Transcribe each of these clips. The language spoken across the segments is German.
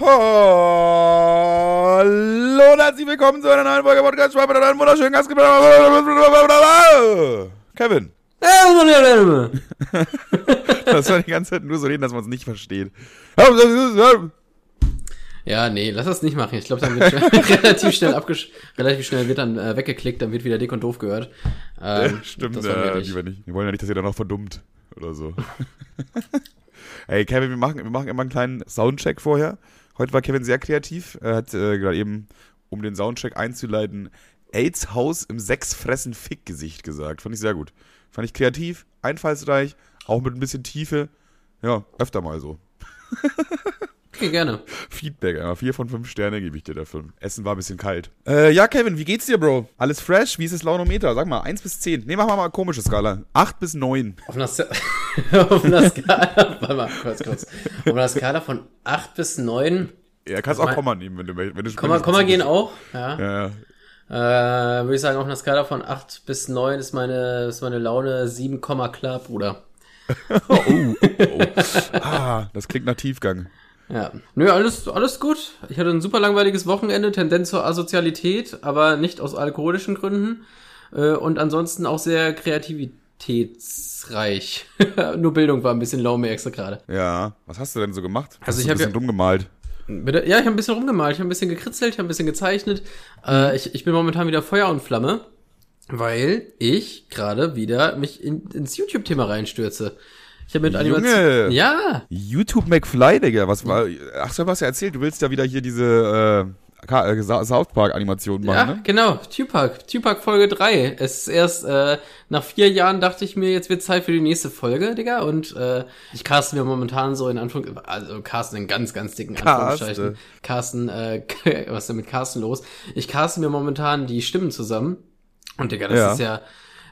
Hallo und herzlich willkommen zu einer neuen Folge Podcast mit einem wunderschönen Gast. Kevin. Das war die ganze Zeit nur so reden, dass man es nicht versteht. Ja, nee, lass das nicht machen. Ich glaube, dann wird relativ schnell abgesch relativ schnell wird dann äh, weggeklickt, dann wird wieder dick und doof gehört. Ähm, Stimmt, das äh, lieber nicht. Wir wollen ja nicht, dass ihr dann noch verdummt oder so. Ey, Kevin, wir machen, wir machen immer einen kleinen Soundcheck vorher. Heute war Kevin sehr kreativ. Er hat äh, gerade eben, um den Soundcheck einzuleiten, AIDS Haus im Sechsfressen Fick-Gesicht gesagt. Fand ich sehr gut. Fand ich kreativ, einfallsreich, auch mit ein bisschen Tiefe. Ja, öfter mal so. Okay, gerne. Feedback, einmal vier von fünf Sterne gebe ich dir dafür. Essen war ein bisschen kalt. Äh, ja, Kevin, wie geht's dir, Bro? Alles fresh? Wie ist das Launometer? Sag mal, 1 bis 10. Ne, mach mal mal eine komische Skala. 8 bis 9. Auf einer, auf einer Skala, warte mal, kurz, kurz. Auf einer Skala von 8 bis 9. Ja, kannst auch Komma nehmen, wenn du wenn du Komma, Komma gehen auch, ja. Ja, ja. Äh, würde ich sagen, auf einer Skala von 8 bis 9 ist meine, ist meine Laune 7, klar, Bruder. oh, oh, oh. Ah, das klingt nach Tiefgang. Ja. Nö, alles, alles gut. Ich hatte ein super langweiliges Wochenende, Tendenz zur Asozialität, aber nicht aus alkoholischen Gründen. Äh, und ansonsten auch sehr kreativitätsreich. Nur Bildung war ein bisschen low, merkst du gerade. Ja. Was hast du denn so gemacht? Also hast ich habe ein bisschen ja, dumm gemalt. Bitte? Ja, ich habe ein bisschen rumgemalt, ich habe ein bisschen gekritzelt, ich habe ein bisschen gezeichnet. Äh, ich, ich bin momentan wieder Feuer und Flamme, weil ich gerade wieder mich in, ins YouTube-Thema reinstürze. Ich habe mit Animation. Ja. YouTube McFly, Digga. Was war. Ach so, was ja erzählt. Du willst ja wieder hier diese äh, äh South Park Animation machen, ja, ne? genau. Tupac. Tupac Folge 3. Es ist erst äh, nach vier Jahren dachte ich mir, jetzt wird Zeit für die nächste Folge, Digga. Und äh, ich caste mir momentan so in Anführungszeichen, also casten in ganz, ganz dicken Anführungszeichen. Carsten, äh, was ist denn mit Carsten los? Ich caste mir momentan die Stimmen zusammen. Und Digga, das ja. ist ja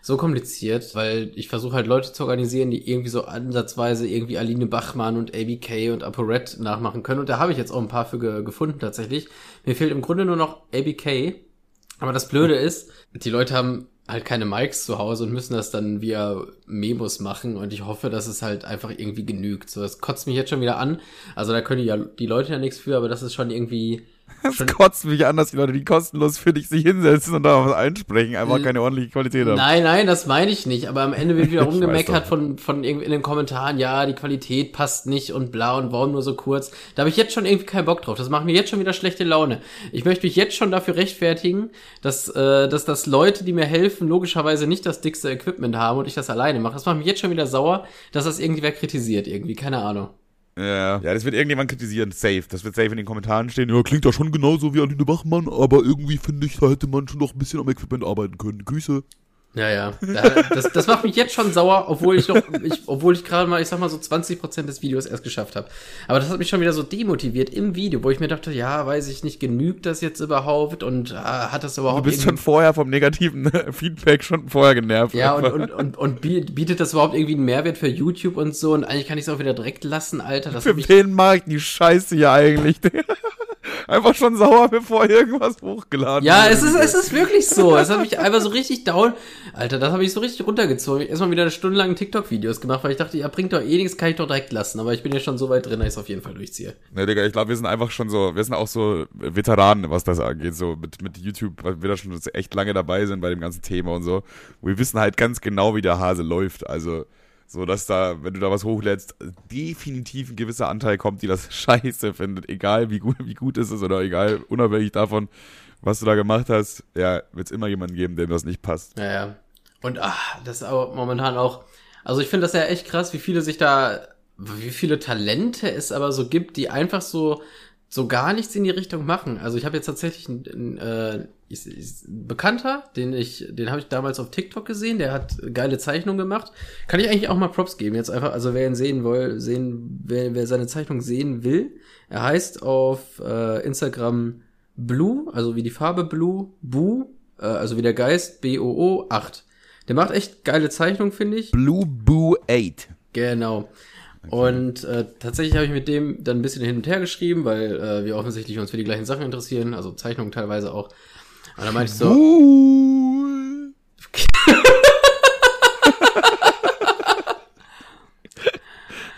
so kompliziert, weil ich versuche halt Leute zu organisieren, die irgendwie so ansatzweise irgendwie Aline Bachmann und ABK und ApoRed nachmachen können. Und da habe ich jetzt auch ein paar für ge gefunden tatsächlich. Mir fehlt im Grunde nur noch ABK. Aber das Blöde ist, die Leute haben halt keine Mics zu Hause und müssen das dann via Memos machen und ich hoffe, dass es halt einfach irgendwie genügt. So, das kotzt mich jetzt schon wieder an. Also da können ja die Leute ja nichts für, aber das ist schon irgendwie das kotzt mich an, dass die Leute, die kostenlos für dich sich hinsetzen und da was einsprechen, einfach keine ordentliche Qualität haben. Nein, nein, das meine ich nicht. Aber am Ende wird wieder rumgemeckert von, von irgendwie in den Kommentaren, ja, die Qualität passt nicht und bla und warum nur so kurz. Da habe ich jetzt schon irgendwie keinen Bock drauf. Das macht mir jetzt schon wieder schlechte Laune. Ich möchte mich jetzt schon dafür rechtfertigen, dass, äh, dass das Leute, die mir helfen, logischerweise nicht das dickste Equipment haben und ich das alleine mache. Das macht mich jetzt schon wieder sauer, dass das irgendwer kritisiert irgendwie. Keine Ahnung. Ja. ja, das wird irgendjemand kritisieren, safe. Das wird safe in den Kommentaren stehen. Ja, klingt ja schon genauso wie Aline Bachmann, aber irgendwie finde ich, da hätte man schon noch ein bisschen am Equipment arbeiten können. Grüße. Ja, ja. Das, das macht mich jetzt schon sauer, obwohl ich noch, ich, obwohl ich gerade mal, ich sag mal so 20% des Videos erst geschafft habe. Aber das hat mich schon wieder so demotiviert im Video, wo ich mir dachte, ja, weiß ich nicht, genügt das jetzt überhaupt und äh, hat das überhaupt. Du bist schon vorher vom negativen Feedback schon vorher genervt. Ja, und, und, und, und bietet das überhaupt irgendwie einen Mehrwert für YouTube und so und eigentlich kann ich es auch wieder direkt lassen, Alter. Das für wen mag die Scheiße hier eigentlich? einfach schon sauer, bevor irgendwas hochgeladen ja, wird. Ja, es ist, es ist wirklich so. Es hat mich einfach so richtig down. Alter, das habe ich so richtig runtergezogen. Ich erstmal wieder eine Stunde lang TikTok-Videos gemacht, weil ich dachte, ja, bringt doch eh nichts, kann ich doch direkt lassen. Aber ich bin ja schon so weit drin, dass ich es auf jeden Fall durchziehe. Ne, Digga, ich glaube, wir sind einfach schon so, wir sind auch so Veteranen, was das angeht, so mit, mit YouTube, weil wir da schon echt lange dabei sind bei dem ganzen Thema und so. Wir wissen halt ganz genau, wie der Hase läuft. Also, so dass da, wenn du da was hochlädst, definitiv ein gewisser Anteil kommt, die das scheiße findet. Egal wie gut, wie gut ist es oder egal, unabhängig davon, was du da gemacht hast, ja, wird es immer jemanden geben, dem das nicht passt. Ja, ja. Und ach, das ist auch momentan auch. Also ich finde das ja echt krass, wie viele sich da, wie viele Talente es aber so gibt, die einfach so so gar nichts in die Richtung machen. Also ich habe jetzt tatsächlich einen, äh, ist, ist ein Bekannter, den ich, den habe ich damals auf TikTok gesehen, der hat geile Zeichnungen gemacht. Kann ich eigentlich auch mal Props geben jetzt einfach, also wer ihn sehen will, sehen, wer, wer seine Zeichnung sehen will, er heißt auf äh, Instagram Blue, also wie die Farbe Blue, Bu, äh, also wie der Geist, B-O-O 8. Der macht echt geile Zeichnungen, finde ich. Blue Boo 8. Genau. Und äh, tatsächlich habe ich mit dem dann ein bisschen hin und her geschrieben, weil äh, wir offensichtlich uns für die gleichen Sachen interessieren, also Zeichnungen teilweise auch. Und dann meinte ich so. Cool.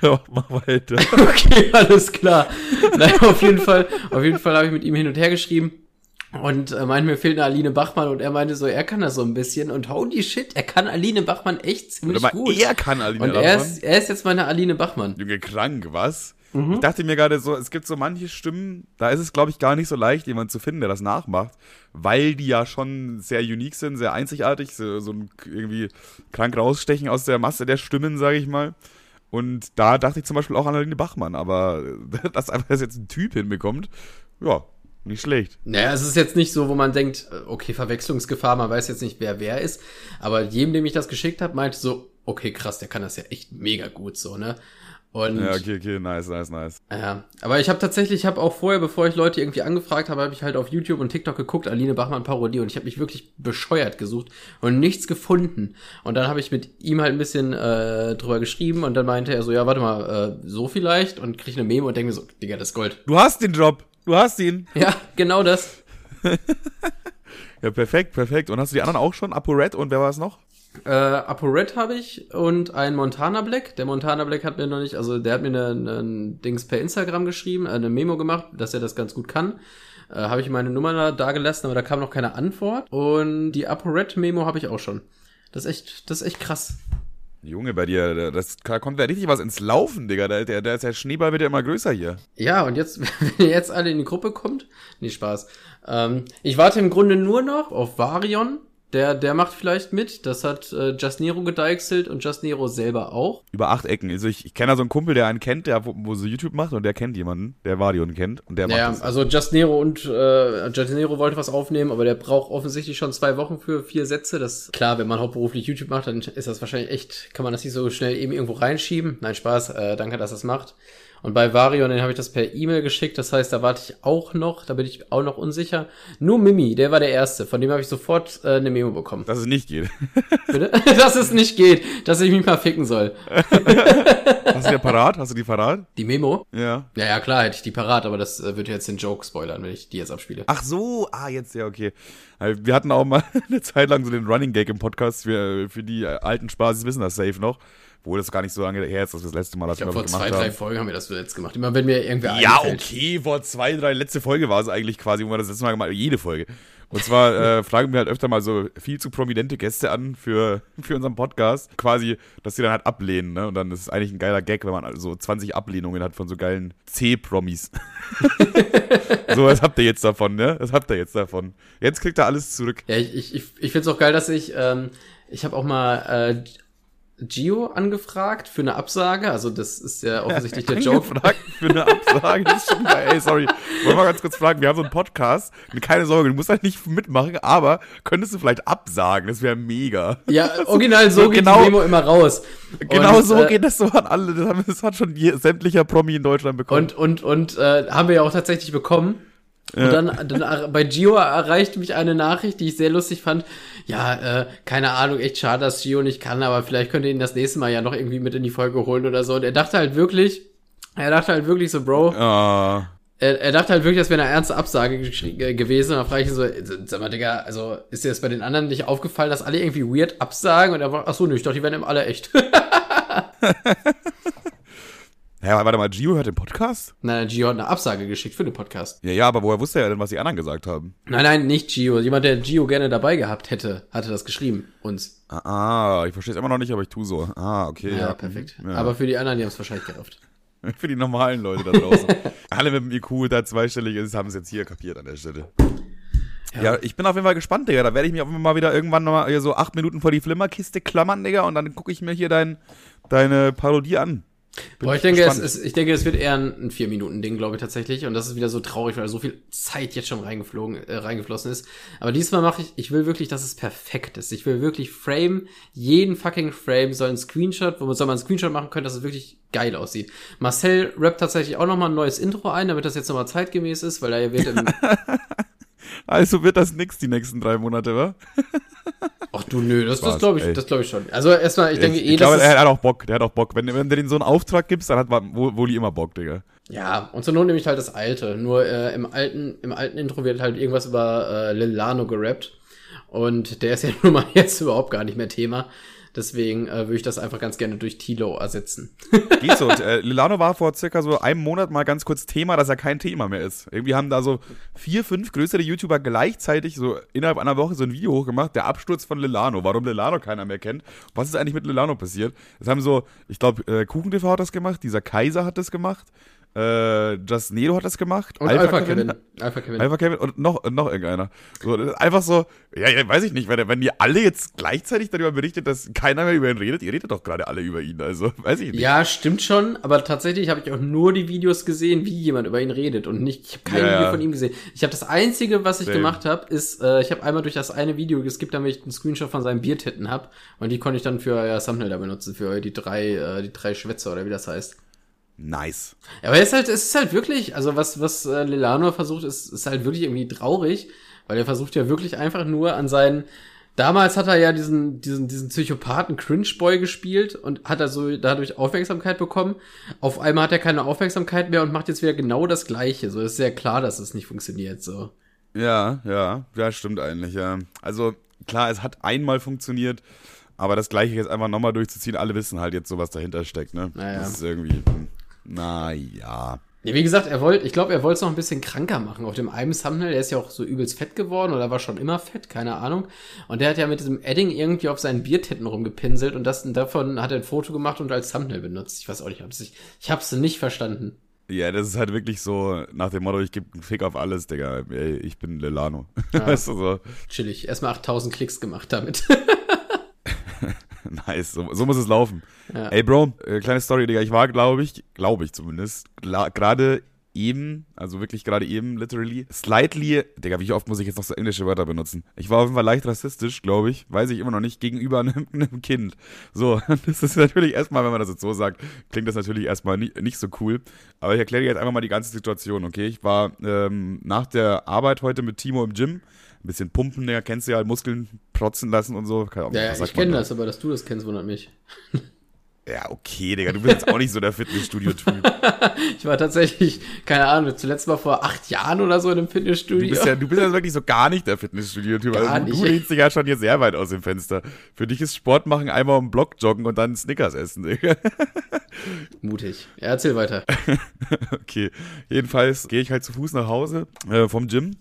Ja, mach weiter. okay, alles klar. Nein, auf jeden Fall, auf jeden Fall habe ich mit ihm hin und her geschrieben. Und äh, meinte, mir fehlt eine Aline Bachmann und er meinte so, er kann das so ein bisschen und holy shit, er kann Aline Bachmann echt ziemlich mal, gut. er kann Aline und er ist, er ist jetzt meine Aline Bachmann. Junge, krank, was? Mhm. Ich dachte mir gerade so, es gibt so manche Stimmen, da ist es, glaube ich, gar nicht so leicht, jemanden zu finden, der das nachmacht, weil die ja schon sehr unique sind, sehr einzigartig, so, so ein irgendwie krank rausstechen aus der Masse der Stimmen, sage ich mal. Und da dachte ich zum Beispiel auch an Aline Bachmann, aber dass einfach das jetzt ein Typ hinbekommt, ja, nicht schlecht. Naja, es ist jetzt nicht so, wo man denkt, äh, okay, Verwechslungsgefahr, man weiß jetzt nicht, wer wer ist. Aber jedem, dem ich das geschickt habe, meinte so, okay, krass, der kann das ja echt mega gut so, ne? Und Ja, okay, okay, nice, nice, nice. Ja, aber ich habe tatsächlich, ich habe auch vorher, bevor ich Leute irgendwie angefragt habe, habe ich halt auf YouTube und TikTok geguckt, Aline Bachmann Parodie und ich habe mich wirklich bescheuert gesucht und nichts gefunden. Und dann habe ich mit ihm halt ein bisschen äh, drüber geschrieben und dann meinte er so, ja, warte mal, äh, so vielleicht und krieg eine Memo und denke mir so, Digga, das ist Gold. Du hast den Job, du hast ihn. Ja, genau das. Ja, perfekt, perfekt. Und hast du die anderen auch schon? ApoRed und wer war es noch? Äh, ApoRed habe ich und ein Montana Black. Der Montana Black hat mir noch nicht, also der hat mir eine, eine Dings per Instagram geschrieben, äh, eine Memo gemacht, dass er das ganz gut kann. Äh, habe ich meine Nummer da, da gelassen, aber da kam noch keine Antwort. Und die ApoRed Memo habe ich auch schon. Das ist echt, das ist echt krass. Junge, bei dir, da- das da kommt ja richtig was ins Laufen, Digga. Der, der, der, der Schneeball wird ja immer größer hier. Ja, und jetzt, wenn ihr jetzt alle in die Gruppe kommt, nee, Spaß. Ähm, ich warte im Grunde nur noch auf Varion. Der, der macht vielleicht mit. Das hat äh, Just Nero gedeichselt und Just Nero selber auch. Über acht Ecken. Also ich, ich kenne da so einen Kumpel, der einen kennt, der wo, wo so YouTube macht und der kennt jemanden, der Varion kennt und der macht Ja, das. also Just Nero und äh, Just Nero wollte was aufnehmen, aber der braucht offensichtlich schon zwei Wochen für vier Sätze. Das klar, wenn man hauptberuflich YouTube macht, dann ist das wahrscheinlich echt, kann man das nicht so schnell eben irgendwo reinschieben. Nein, Spaß, äh, danke, dass das macht. Und bei Varion, den habe ich das per E-Mail geschickt, das heißt, da warte ich auch noch, da bin ich auch noch unsicher. Nur Mimi, der war der Erste, von dem habe ich sofort äh, eine Memo bekommen. Dass es nicht geht. Bitte? dass es nicht geht, dass ich mich mal ficken soll. Hast du die parat? Hast du die parat? Die Memo? Ja. Ja, ja, klar, hätte ich die parat, aber das äh, wird jetzt den Joke spoilern, wenn ich die jetzt abspiele. Ach so, ah, jetzt, ja, okay. Also, Wir hatten auch mal eine Zeit lang so den Running Gag im Podcast für, für die alten Spaßes wissen das safe noch. Wo das gar nicht so lange her ist, dass wir das letzte Mal das Ich glaub vor ich, zwei, drei Folgen haben wir das zuletzt gemacht. Immer wenn mir irgendwer Ja, einfällt. okay, vor zwei, drei, letzte Folge war es eigentlich quasi, wo wir das letzte Mal gemacht haben, jede Folge. Und zwar äh, fragen wir halt öfter mal so viel zu prominente Gäste an für, für unseren Podcast. Quasi, dass sie dann halt ablehnen, ne? Und dann ist es eigentlich ein geiler Gag, wenn man so 20 Ablehnungen hat von so geilen C-Promis. so, was habt ihr jetzt davon, ne? Was habt ihr jetzt davon? Jetzt kriegt er alles zurück. Ja, ich, ich, ich, ich finde es auch geil, dass ich, ähm, ich habe auch mal äh, Gio angefragt für eine Absage. Also das ist ja offensichtlich der Joke. Angefragt für eine Absage. Das ist schon geil. Ey, sorry. Wollen wir mal ganz kurz fragen. Wir haben so einen Podcast. Keine Sorge, du musst halt nicht mitmachen, aber könntest du vielleicht absagen? Das wäre mega. Ja, original so, So geht genau- die Memo immer raus. Genau Und, so äh, geht das so an alle. Das, haben, das hat schon je, sämtlicher Promi in Deutschland bekommen. Und, und, und äh, haben wir ja auch tatsächlich bekommen. Und dann, dann bei Gio erreichte mich eine Nachricht, die ich sehr lustig fand. Ja, äh, keine Ahnung, echt schade, dass Gio nicht kann, aber vielleicht könnt ihr ihn das nächste Mal ja noch irgendwie mit in die Folge holen oder so. Und er dachte halt wirklich, er dachte halt wirklich so, Bro, Ah, er, er dachte halt wirklich, das wäre eine ernste Absage äh, gewesen. Und dann frage ich ihn so, äh, sag mal, Digga, also ist dir das bei den anderen nicht aufgefallen, dass alle irgendwie weird absagen? Und er war, ach so, nö, ich dachte, die werden eben alle echt. ja, warte mal, Gio hört den Podcast? Nein, Gio hat eine Absage geschickt für den Podcast. Ja, ja, aber woher wusste er denn, was die anderen gesagt haben? Nein, nein, nicht Gio. Jemand, der Gio gerne dabei gehabt hätte, hatte das geschrieben. Uns. Ah, ich verstehe es immer noch nicht, aber ich tu so. Ah, okay. Ja, Ja, perfekt. Ja. Aber für die anderen, die haben es wahrscheinlich gerafft. Für die normalen Leute da draußen. Alle mit dem IQ, der zweistellig ist, haben es jetzt hier kapiert an der Stelle. Ja. ich bin auf jeden Fall gespannt, Digga. Da werde ich mich auf jeden Fall mal wieder irgendwann noch mal hier so acht Minuten vor die Flimmerkiste klammern, Digga, und dann gucke ich mir hier dein, deine Parodie an. Boah, ich denke, es ist, ich denke, es wird eher ein, ein Vier-Minuten-Ding, glaube ich, tatsächlich. Und das ist wieder so traurig, weil so viel Zeit jetzt schon reingeflogen, äh, reingeflossen ist. Aber diesmal mache ich, ich will wirklich, dass es perfekt ist. Ich will wirklich Frame, jeden fucking Frame soll ein Screenshot, wo man soll man einen Screenshot machen können, dass es wirklich geil aussieht. Marcel rappt tatsächlich auch nochmal ein neues Intro ein, damit das jetzt nochmal zeitgemäß ist, weil er wird im, Also wird das nix die nächsten drei Monate, wa? ach du, nö, das, das glaube ich, ey. das glaube ich schon. Also erstmal, ich denke ich, eh, ich glaube, er hat auch Bock, der hat auch Bock. Wenn, wenn du denen so einen Auftrag gibst, dann hat man wohl, wohl immer Bock, Digga. Ja, und zur Not nehme ich halt das alte. Nur äh, im alten, im alten Intro wird halt irgendwas über äh, Lil Lano gerappt. Und der ist ja nun mal jetzt überhaupt gar nicht mehr Thema. Deswegen äh, würde ich das einfach ganz gerne durch Tilo ersetzen. Geht so. Und, äh, Lilano war vor circa so einem Monat mal ganz kurz Thema, dass er kein Thema mehr ist. Irgendwie haben da so vier, fünf größere YouTuber gleichzeitig so innerhalb einer Woche so ein Video hochgemacht, der Absturz von Lilano, warum Lilano keiner mehr kennt. Was ist eigentlich mit Lilano passiert? Das haben so, ich glaube, äh, KuchenTV hat das gemacht, dieser Kaiser hat das gemacht. Äh, Just Nero hat das gemacht. Und Alpha, Alpha Kevin. Kevin. Alpha Kevin. Alpha Kevin und noch, noch irgendeiner. So, einfach so, ja, ja, weiß ich nicht, wenn, wenn ihr alle jetzt gleichzeitig darüber berichtet, dass keiner mehr über ihn redet, ihr redet doch gerade alle über ihn, also weiß ich nicht. Ja, stimmt schon, aber tatsächlich habe ich auch nur die Videos gesehen, wie jemand über ihn redet und nicht, ich habe kein ja, Video von ihm gesehen. Ich habe das Einzige, was ich Same. gemacht habe, ist, äh, ich habe einmal durch das eine Video geskippt, damit ich einen Screenshot von seinen Biertitten hab und die konnte ich dann für ja, Thumbnail da benutzen, für die drei, äh, die drei Schwätze oder wie das heißt. Nice. Ja, aber es ist halt, es ist halt wirklich, also was, was äh, Lilano versucht, ist, ist halt wirklich irgendwie traurig, weil er versucht ja wirklich einfach nur an seinen, damals hat er ja diesen, diesen, diesen Psychopathen Cringe-Boy gespielt und hat er so dadurch Aufmerksamkeit bekommen. Auf einmal hat er keine Aufmerksamkeit mehr und macht jetzt wieder genau das Gleiche. So ist sehr klar, dass es nicht funktioniert, so. Ja, ja, ja, stimmt eigentlich, ja. Also, klar, es hat einmal funktioniert, aber das Gleiche jetzt einfach nochmal durchzuziehen, alle wissen halt jetzt so, was dahinter steckt, ne? Naja. Das ist irgendwie, hm. Naja. Ja, wie gesagt, er wollte, ich glaube, er wollte es noch ein bisschen kranker machen. Auf dem einen Thumbnail, der ist ja auch so übelst fett geworden oder war schon immer fett, keine Ahnung. Und der hat ja mit diesem Edding irgendwie auf seinen Biertitten rumgepinselt und das, und davon hat er ein Foto gemacht und als Thumbnail benutzt. Ich weiß auch nicht, ich, ich hab's nicht verstanden. Ja, das ist halt wirklich so nach dem Motto, ich gebe einen Fick auf alles, Digga. Ey, ich bin Lelano. Ja. weißt du so. Chillig. Erstmal 8000 Klicks gemacht damit. nice, so, so, muss es laufen. Ja. Ey, Bro, äh, kleine Story, Digga. Ich war, glaube ich, glaube ich zumindest, gerade eben, also wirklich gerade eben, literally, slightly, Digga, wie oft muss ich jetzt noch so englische Wörter benutzen? Ich war auf jeden Fall leicht rassistisch, glaube ich, weiß ich immer noch nicht, gegenüber einem, einem, Kind. So, das ist natürlich erstmal, wenn man das jetzt so sagt, klingt das natürlich erstmal nicht, nicht so cool. Aber ich erkläre dir jetzt einfach mal die ganze Situation, okay? Ich war ähm, nach der Arbeit heute mit Timo im Gym ein bisschen pumpen, Digga, kennst du ja, Muskeln protzen lassen und so. Keine Ahnung, ja, ja ich kenne das, aber dass du das kennst, wundert mich. Ja, okay, Digga, du bist jetzt auch nicht so der Fitnessstudio-Typ. ich war tatsächlich, keine Ahnung, zuletzt mal vor acht Jahren oder so in einem Fitnessstudio. Du bist ja, du bist ja wirklich so gar nicht der Fitnessstudio-Typ. Also du, du lehnst dich ja schon hier sehr weit aus dem Fenster. Für dich ist Sport machen, einmal im Block joggen und dann Snickers essen, Digga. Mutig. Ja, erzähl weiter. okay, jedenfalls gehe ich halt zu Fuß nach Hause äh, vom Gym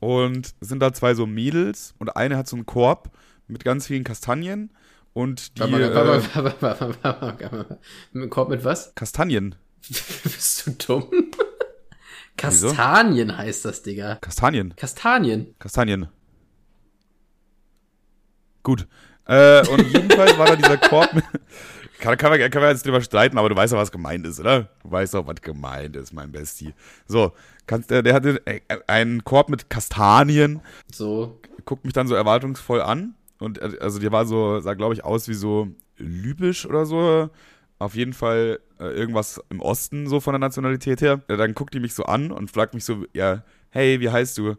und sind da zwei so Mädels und eine hat so einen Korb mit ganz vielen Kastanien und die. Ein Korb mit was? Kastanien. Bist du dumm? Kastanien Wieso? heißt das, Digga. Kastanien. Kastanien. Kastanien. Gut. Äh, und jedenfalls war da dieser Korb mit. Kann, kann, man, kann man jetzt drüber streiten, aber du weißt doch, was gemeint ist, oder? Du weißt doch, was gemeint ist, mein Bestie. So, kannst, der, der hatte äh, einen Korb mit Kastanien. So. Guckt mich dann so erwartungsvoll an. Und äh, also der war so, sah glaube ich aus wie so libysch oder so. Auf jeden Fall äh, irgendwas im Osten so von der Nationalität her. Dann guckt die mich so an und fragt mich so, ja, hey, wie heißt du?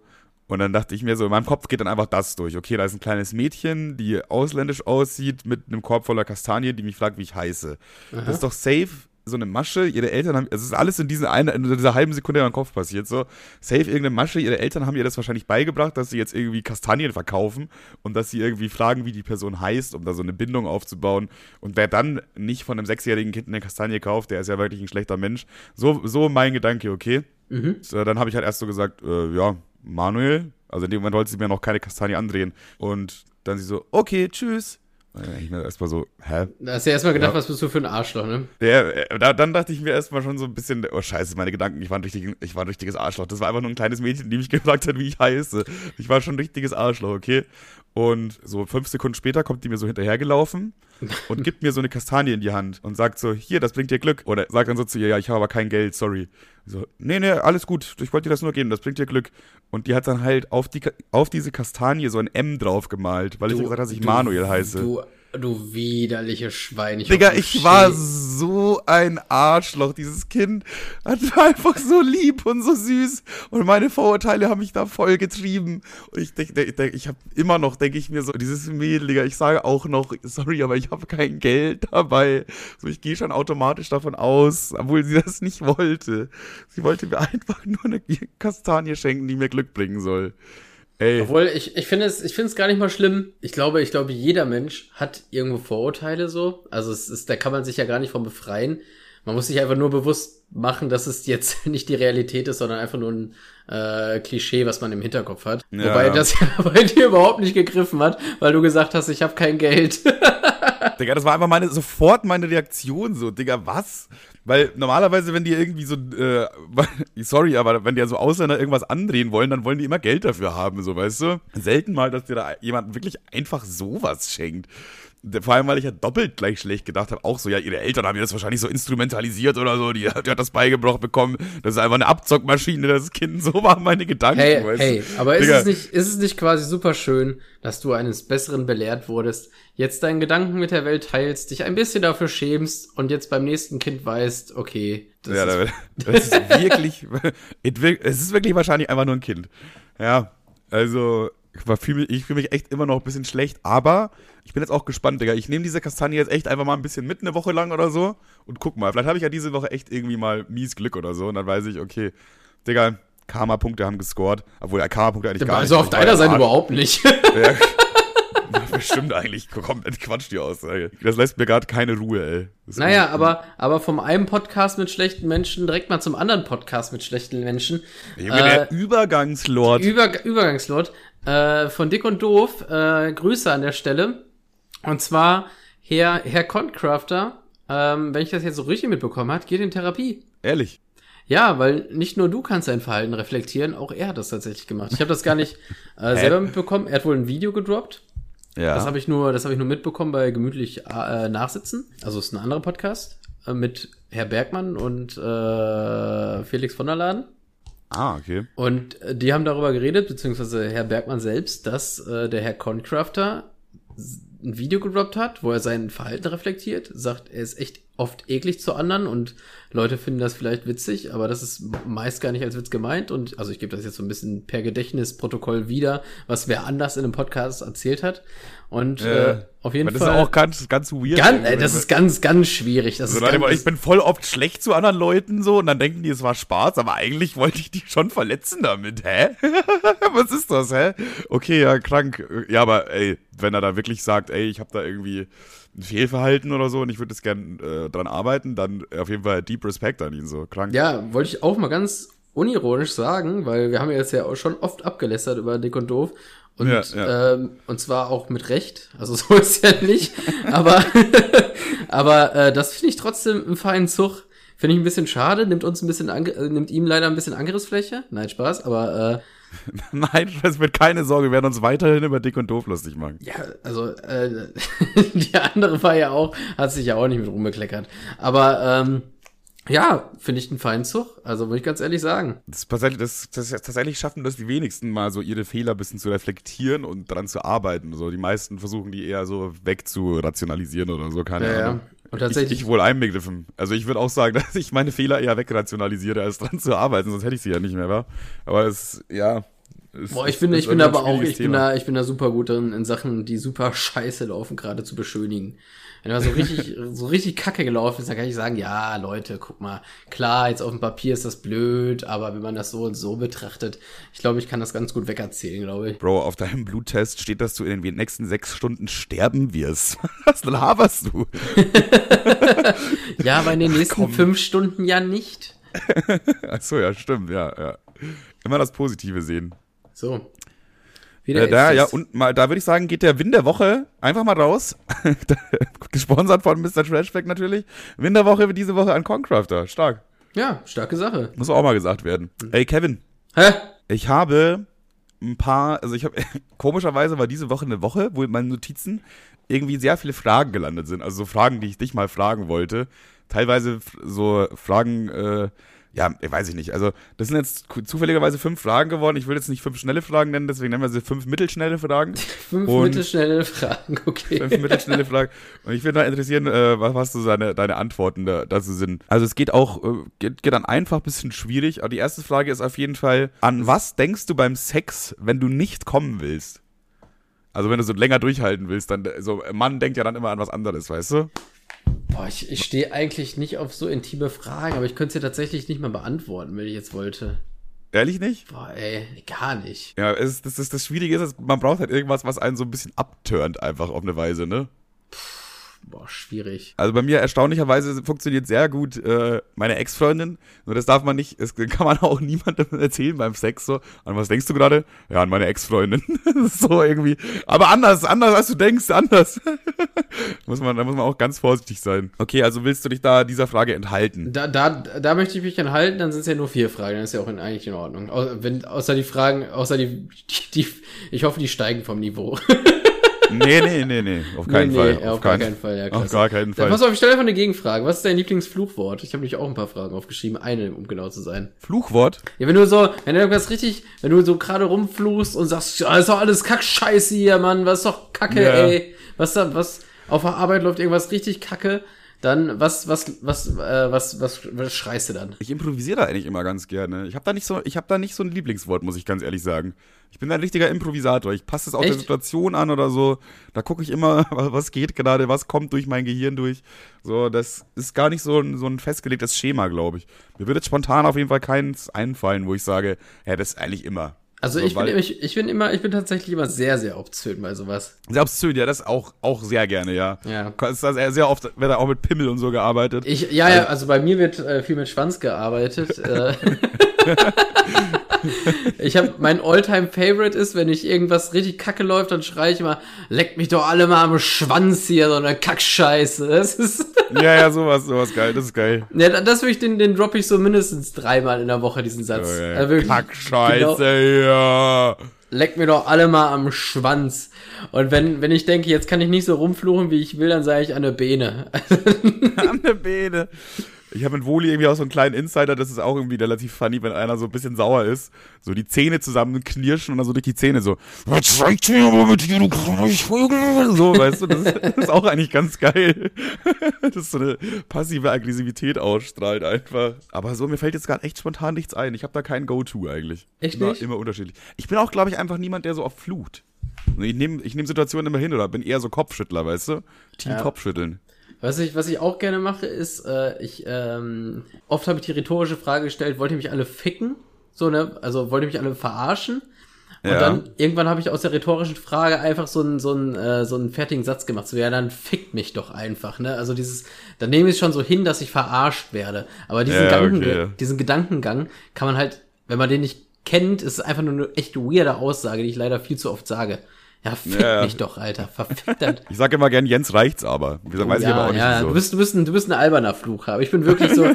Und dann dachte ich mir so, in meinem Kopf geht dann einfach das durch. Okay, da ist ein kleines Mädchen, die ausländisch aussieht, mit einem Korb voller Kastanien, die mich fragt, wie ich heiße. Aha. Das ist doch safe so eine Masche, ihre Eltern haben, es ist alles in, diese eine, in dieser halben Sekunde in meinem Kopf passiert, so, safe irgendeine Masche, ihre Eltern haben ihr das wahrscheinlich beigebracht, dass sie jetzt irgendwie Kastanien verkaufen und dass sie irgendwie fragen, wie die Person heißt, um da so eine Bindung aufzubauen und wer dann nicht von einem sechsjährigen Kind eine Kastanie kauft, der ist ja wirklich ein schlechter Mensch. So, so mein Gedanke, okay? Mhm. So, dann habe ich halt erst so gesagt, äh, ja, Manuel, also in dem Moment wollte sie mir noch keine Kastanie andrehen und dann sie so, okay, tschüss. Ich mir erstmal so, hä? Da hast du ja erstmal gedacht, ja. was bist du für ein Arschloch, ne? Ja, äh, da, dann dachte ich mir erstmal schon so ein bisschen, oh scheiße, meine Gedanken, ich war, ein richtig, ich war ein richtiges Arschloch. Das war einfach nur ein kleines Mädchen, die mich gefragt hat, wie ich heiße. Ich war schon ein richtiges Arschloch, okay? Und so fünf Sekunden später kommt die mir so hinterhergelaufen und gibt mir so eine Kastanie in die Hand und sagt so, hier, das bringt dir Glück. Oder sagt dann so zu ihr, ja, ich habe aber kein Geld, sorry. So, nee, nee, alles gut, ich wollte dir das nur geben, das bringt dir Glück. Und die hat dann halt auf, die, auf diese Kastanie so ein M drauf gemalt, weil du, ich gesagt habe, dass ich du, Manuel heiße. Du Du widerliche Schwein. Ich Digga, ich war so ein Arschloch. Dieses Kind war einfach so lieb und so süß. Und meine Vorurteile haben mich da voll getrieben. Und ich denke, ich, denk, ich habe immer noch, denke ich mir so, dieses Mädel, Digga, ich sage auch noch, sorry, aber ich habe kein Geld dabei. So, ich gehe schon automatisch davon aus, obwohl sie das nicht wollte. Sie wollte mir einfach nur eine Kastanie schenken, die mir Glück bringen soll. Ey. Obwohl, ich, ich finde es, ich finde es gar nicht mal schlimm. Ich glaube, ich glaube, jeder Mensch hat irgendwo Vorurteile so. Also es ist, da kann man sich ja gar nicht von befreien. Man muss sich einfach nur bewusst machen, dass es jetzt nicht die Realität ist, sondern einfach nur ein äh, Klischee, was man im Hinterkopf hat. Ja. Wobei das ja bei dir überhaupt nicht gegriffen hat, weil du gesagt hast, ich habe kein Geld. Digga, das war einfach meine, sofort meine Reaktion so, Digga, was? Weil normalerweise, wenn die irgendwie so, äh, sorry, aber wenn die ja so Ausländer irgendwas andrehen wollen, dann wollen die immer Geld dafür haben, so, weißt du? Selten mal, dass dir da jemand wirklich einfach sowas schenkt. Vor allem, weil ich ja doppelt gleich schlecht gedacht habe, auch so, ja, ihre Eltern haben ihr das wahrscheinlich so instrumentalisiert oder so, die, die hat das beigebracht bekommen, das ist einfach eine Abzockmaschine, das Kind, so waren meine Gedanken. Hey, hey, aber ist es, nicht, ist es nicht quasi super schön, dass du eines Besseren belehrt wurdest, jetzt deinen Gedanken mit der Welt teilst, dich ein bisschen dafür schämst und jetzt beim nächsten Kind weißt, okay, das, ja, ist, das ist wirklich, es ist wirklich wahrscheinlich einfach nur ein Kind. Ja, also, ich fühle mich, fühl mich echt immer noch ein bisschen schlecht, aber ich bin jetzt auch gespannt, Digga. Ich nehme diese Kastanie jetzt echt einfach mal ein bisschen mit, eine Woche lang oder so. Und guck mal, vielleicht habe ich ja diese Woche echt irgendwie mal mies Glück oder so. Und dann weiß ich, okay, Digga, Karma-Punkte haben gescored. Obwohl, Karma-Punkte eigentlich gar also nicht. Also auf deiner Seite überhaupt nicht. Ja. Bestimmt eigentlich komplett Quatsch, die Aussage. Das lässt mir gerade keine Ruhe, ey. Das naja, aber, aber vom einen Podcast mit schlechten Menschen direkt mal zum anderen Podcast mit schlechten Menschen. Junge, äh, der Übergangslord. Über, Übergangslord. Äh, von Dick und Doof. Äh, Grüße an der Stelle. Und zwar Herr, Herr Concrafter, ähm, wenn ich das jetzt so richtig mitbekommen habe, geht in Therapie. Ehrlich? Ja, weil nicht nur du kannst dein Verhalten reflektieren, auch er hat das tatsächlich gemacht. Ich habe das gar nicht äh, selber mitbekommen. Er hat wohl ein Video gedroppt. Ja. Das habe ich nur, das habe ich nur mitbekommen bei gemütlich äh, Nachsitzen. Also es ist ein anderer Podcast äh, mit Herr Bergmann und äh, Felix von der Laden. Ah, okay. Und äh, die haben darüber geredet, beziehungsweise Herr Bergmann selbst, dass äh, der Herr Concrafter ein Video gedroppt hat, wo er sein Verhalten reflektiert, sagt, er ist echt oft eklig zu anderen und Leute finden das vielleicht witzig, aber das ist meist gar nicht als Witz gemeint und also ich gebe das jetzt so ein bisschen per Gedächtnisprotokoll wieder, was wer anders in einem Podcast erzählt hat und äh, äh, auf jeden Fall. Das ist auch ganz, ganz weird. Ganz, äh, das ist ganz, ganz schwierig. Das also ist ganz, ich bin voll oft schlecht zu anderen Leuten so und dann denken die, es war Spaß, aber eigentlich wollte ich die schon verletzen damit. Hä? Was ist das, hä? Okay, ja, krank. Ja, aber ey, wenn er da wirklich sagt, ey, ich habe da irgendwie ein Fehlverhalten oder so und ich würde es gern äh, dran arbeiten, dann auf jeden Fall Deep Respect an ihn so. Krank. Ja, wollte ich auch mal ganz unironisch sagen, weil wir haben ja jetzt ja auch schon oft abgelästert über Dick und Doof und, ja, ja. Ähm, und zwar auch mit Recht. Also so ist ja nicht. aber aber äh, das finde ich trotzdem im feinen Zug. Finde ich ein bisschen schade, nimmt uns ein bisschen, äh, nimmt ihm leider ein bisschen Angriffsfläche. Nein, Spaß, aber äh, Nein, es wird keine Sorge, wir werden uns weiterhin über Dick und Doof lustig machen. Ja, also äh, die andere war ja auch, hat sich ja auch nicht mit rumbekleckert. Aber ähm, ja, finde ich einen feinen Zug. Also muss ich ganz ehrlich sagen. Das, das, das, tatsächlich schaffen das die wenigsten mal so ihre Fehler ein bisschen zu reflektieren und daran zu arbeiten. So, die meisten versuchen die eher so wegzurationalisieren oder so, keine ja, Ahnung. Ja. Und tatsächlich. Ich, ich wohl einbegriffen. Also ich würde auch sagen, dass ich meine Fehler eher wegrationalisiere, als dran zu arbeiten, sonst hätte ich sie ja nicht mehr, wa? Aber es, ja. Es, Boah, ich bin, ich bin aber auch, ich bin da, ich bin da super gut drin, in Sachen, die super scheiße laufen, gerade zu beschönigen. Wenn er so richtig, so richtig kacke gelaufen ist, dann kann ich sagen, ja, Leute, guck mal, klar, jetzt auf dem Papier ist das blöd, aber wenn man das so und so betrachtet, ich glaube, ich kann das ganz gut wegerzählen, glaube ich. Bro, auf deinem Bluttest steht, dass du in den nächsten sechs Stunden sterben wirst. Was laberst du? ja, aber in den nächsten Ach, fünf Stunden ja nicht. Ach so, ja, stimmt, ja, ja. Immer das Positive sehen. So. Wieder äh, da, ja, und mal, da würde ich sagen, geht der Win der Woche einfach mal raus. Gesponsert von Mr. Trashback natürlich. Win der Woche diese Woche an Concrafter. Stark. Ja, starke Sache. Muss auch mal gesagt werden. Mhm. Ey, Kevin. Hä? Ich habe ein paar, also ich habe, komischerweise war diese Woche eine Woche, wo in meinen Notizen irgendwie sehr viele Fragen gelandet sind. Also so Fragen, die ich dich mal fragen wollte. Teilweise so Fragen, äh, ja, weiß ich nicht. Also, das sind jetzt zufälligerweise fünf Fragen geworden. Ich will jetzt nicht fünf schnelle Fragen nennen, deswegen nennen wir sie fünf mittelschnelle Fragen. fünf und mittelschnelle Fragen, okay. Fünf mittelschnelle Fragen. Und ich würde mal interessieren, äh, was, was so deine, deine Antworten da, dazu sind. Also, es geht auch, äh, geht, geht dann einfach ein bisschen schwierig. Aber die erste Frage ist auf jeden Fall: An was denkst du beim Sex, wenn du nicht kommen willst? Also, wenn du so länger durchhalten willst, dann, so, Mann denkt ja dann immer an was anderes, weißt du? Boah, ich, ich stehe eigentlich nicht auf so intime Fragen, aber ich könnte sie tatsächlich nicht mal beantworten, wenn ich jetzt wollte. Ehrlich nicht? Boah, ey, gar nicht. Ja, es, das, das, das Schwierige ist, man braucht halt irgendwas, was einen so ein bisschen abturnt, einfach auf eine Weise, ne? Boah, schwierig. Also bei mir erstaunlicherweise funktioniert sehr gut äh, meine Ex-Freundin. Nur das darf man nicht, das kann man auch niemandem erzählen beim Sex so. An was denkst du gerade? Ja, an meine Ex-Freundin. so irgendwie. Aber anders, anders als du denkst, anders. muss man, da muss man auch ganz vorsichtig sein. Okay, also willst du dich da dieser Frage enthalten? Da, da, da möchte ich mich enthalten, dann sind es ja nur vier Fragen, dann ist ja auch in, eigentlich in Ordnung. Au, wenn, außer die Fragen, außer die, die, die, ich hoffe, die steigen vom Niveau. Nee, nee, nee, nee, auf keinen nee, Fall. Nee, auf, auf gar keinen Fall, ja, Auf gar keinen Fall. Dann pass auf, ich stelle einfach eine Gegenfrage. Was ist dein Lieblingsfluchwort? Ich habe nämlich auch ein paar Fragen aufgeschrieben, eine, um genau zu sein. Fluchwort? Ja, wenn du so, wenn du irgendwas richtig, wenn du so gerade rumfluchst und sagst, ja, ist doch alles Kackscheiße hier, Mann, was ist doch Kacke, Ja. ey. Was da, was, auf der Arbeit läuft irgendwas richtig Kacke, dann, was, was, was, äh, was, was, was schreist du dann? Ich improvisiere da eigentlich immer ganz gerne. Ich habe da nicht so, ich habe da nicht so ein Lieblingswort, muss ich ganz ehrlich sagen. Ich bin ein richtiger Improvisator. Ich passe es auch der? Situation an oder so. Da gucke ich immer, was geht gerade, was kommt durch mein Gehirn durch. So, das ist gar nicht so ein, so ein festgelegtes Schema, glaube ich. Mir würde jetzt spontan auf jeden Fall keins einfallen, wo ich sage, ja, das ist eigentlich immer. Also So, ich bin, ich, ich bin immer, ich bin tatsächlich immer sehr, sehr obszön bei sowas. Sehr obszön, ja, das auch, auch sehr gerne, ja. Ja. Ist das sehr oft, wird da auch mit Pimmel und so gearbeitet. Ich, ja, ja, also bei mir wird äh, viel mit Schwanz gearbeitet. ich habe mein Alltime Favorite ist, wenn ich irgendwas richtig kacke läuft, dann schreie ich immer, leckt mich doch alle mal am Schwanz hier, so eine Kackscheiße. Das ist, ja, ja, sowas, sowas geil, das ist geil. ja, das will ich, den, den droppe ich so mindestens dreimal in der Woche, diesen Satz. Oh, ja, Also wirklich, Kackscheiße, genau. ja. Leckt mir doch alle mal am Schwanz. Und wenn, wenn ich denke, jetzt kann ich nicht so rumfluchen, wie ich will, dann sage ich an der Beine. An der Beine. Ich habe mit Woli irgendwie auch so einen kleinen Insider, das ist auch irgendwie relativ funny, wenn einer so ein bisschen sauer ist, so die Zähne zusammen knirschen und dann so durch die Zähne so, was zeigt dir aber mit dir, du Vogel? So, weißt du, das ist, das ist auch eigentlich ganz geil. Das ist so eine passive Aggressivität ausstrahlt einfach. Aber so, mir fällt jetzt gerade echt spontan nichts ein. Ich habe da kein Go-To eigentlich. Echt immer, nicht? Immer unterschiedlich. Ich bin auch, glaube ich, einfach niemand, der so oft flucht. Ich nehme ich nehm Situationen immer hin oder bin eher so Kopfschüttler, weißt du? Team Ja. Kopfschütteln. Was ich, was ich auch gerne mache, ist, äh, ich, ähm, oft habe ich die rhetorische Frage gestellt, wollt ihr mich alle ficken? So, ne? Also wollt ihr mich alle verarschen? Und Ja. dann irgendwann habe ich aus der rhetorischen Frage einfach so einen so einen, äh, so einen fertigen Satz gemacht. So, ja, dann fickt mich doch einfach, ne? Also dieses, dann nehme ich es schon so hin, dass ich verarscht werde. Aber diesen, Ja, Gedanken, okay, diesen Gedankengang kann man halt, wenn man den nicht kennt, ist es einfach nur eine echt weirde Aussage, die ich leider viel zu oft sage. Ja, fick Ja. mich doch, Alter. Verfickt das. Ich sage immer gern, Jens reicht's aber. Wie gesagt, weiß ich ja, aber auch nicht ja, wieso. du bist, du bist ein, du bist ein alberner Flucher. Aber ich bin wirklich so,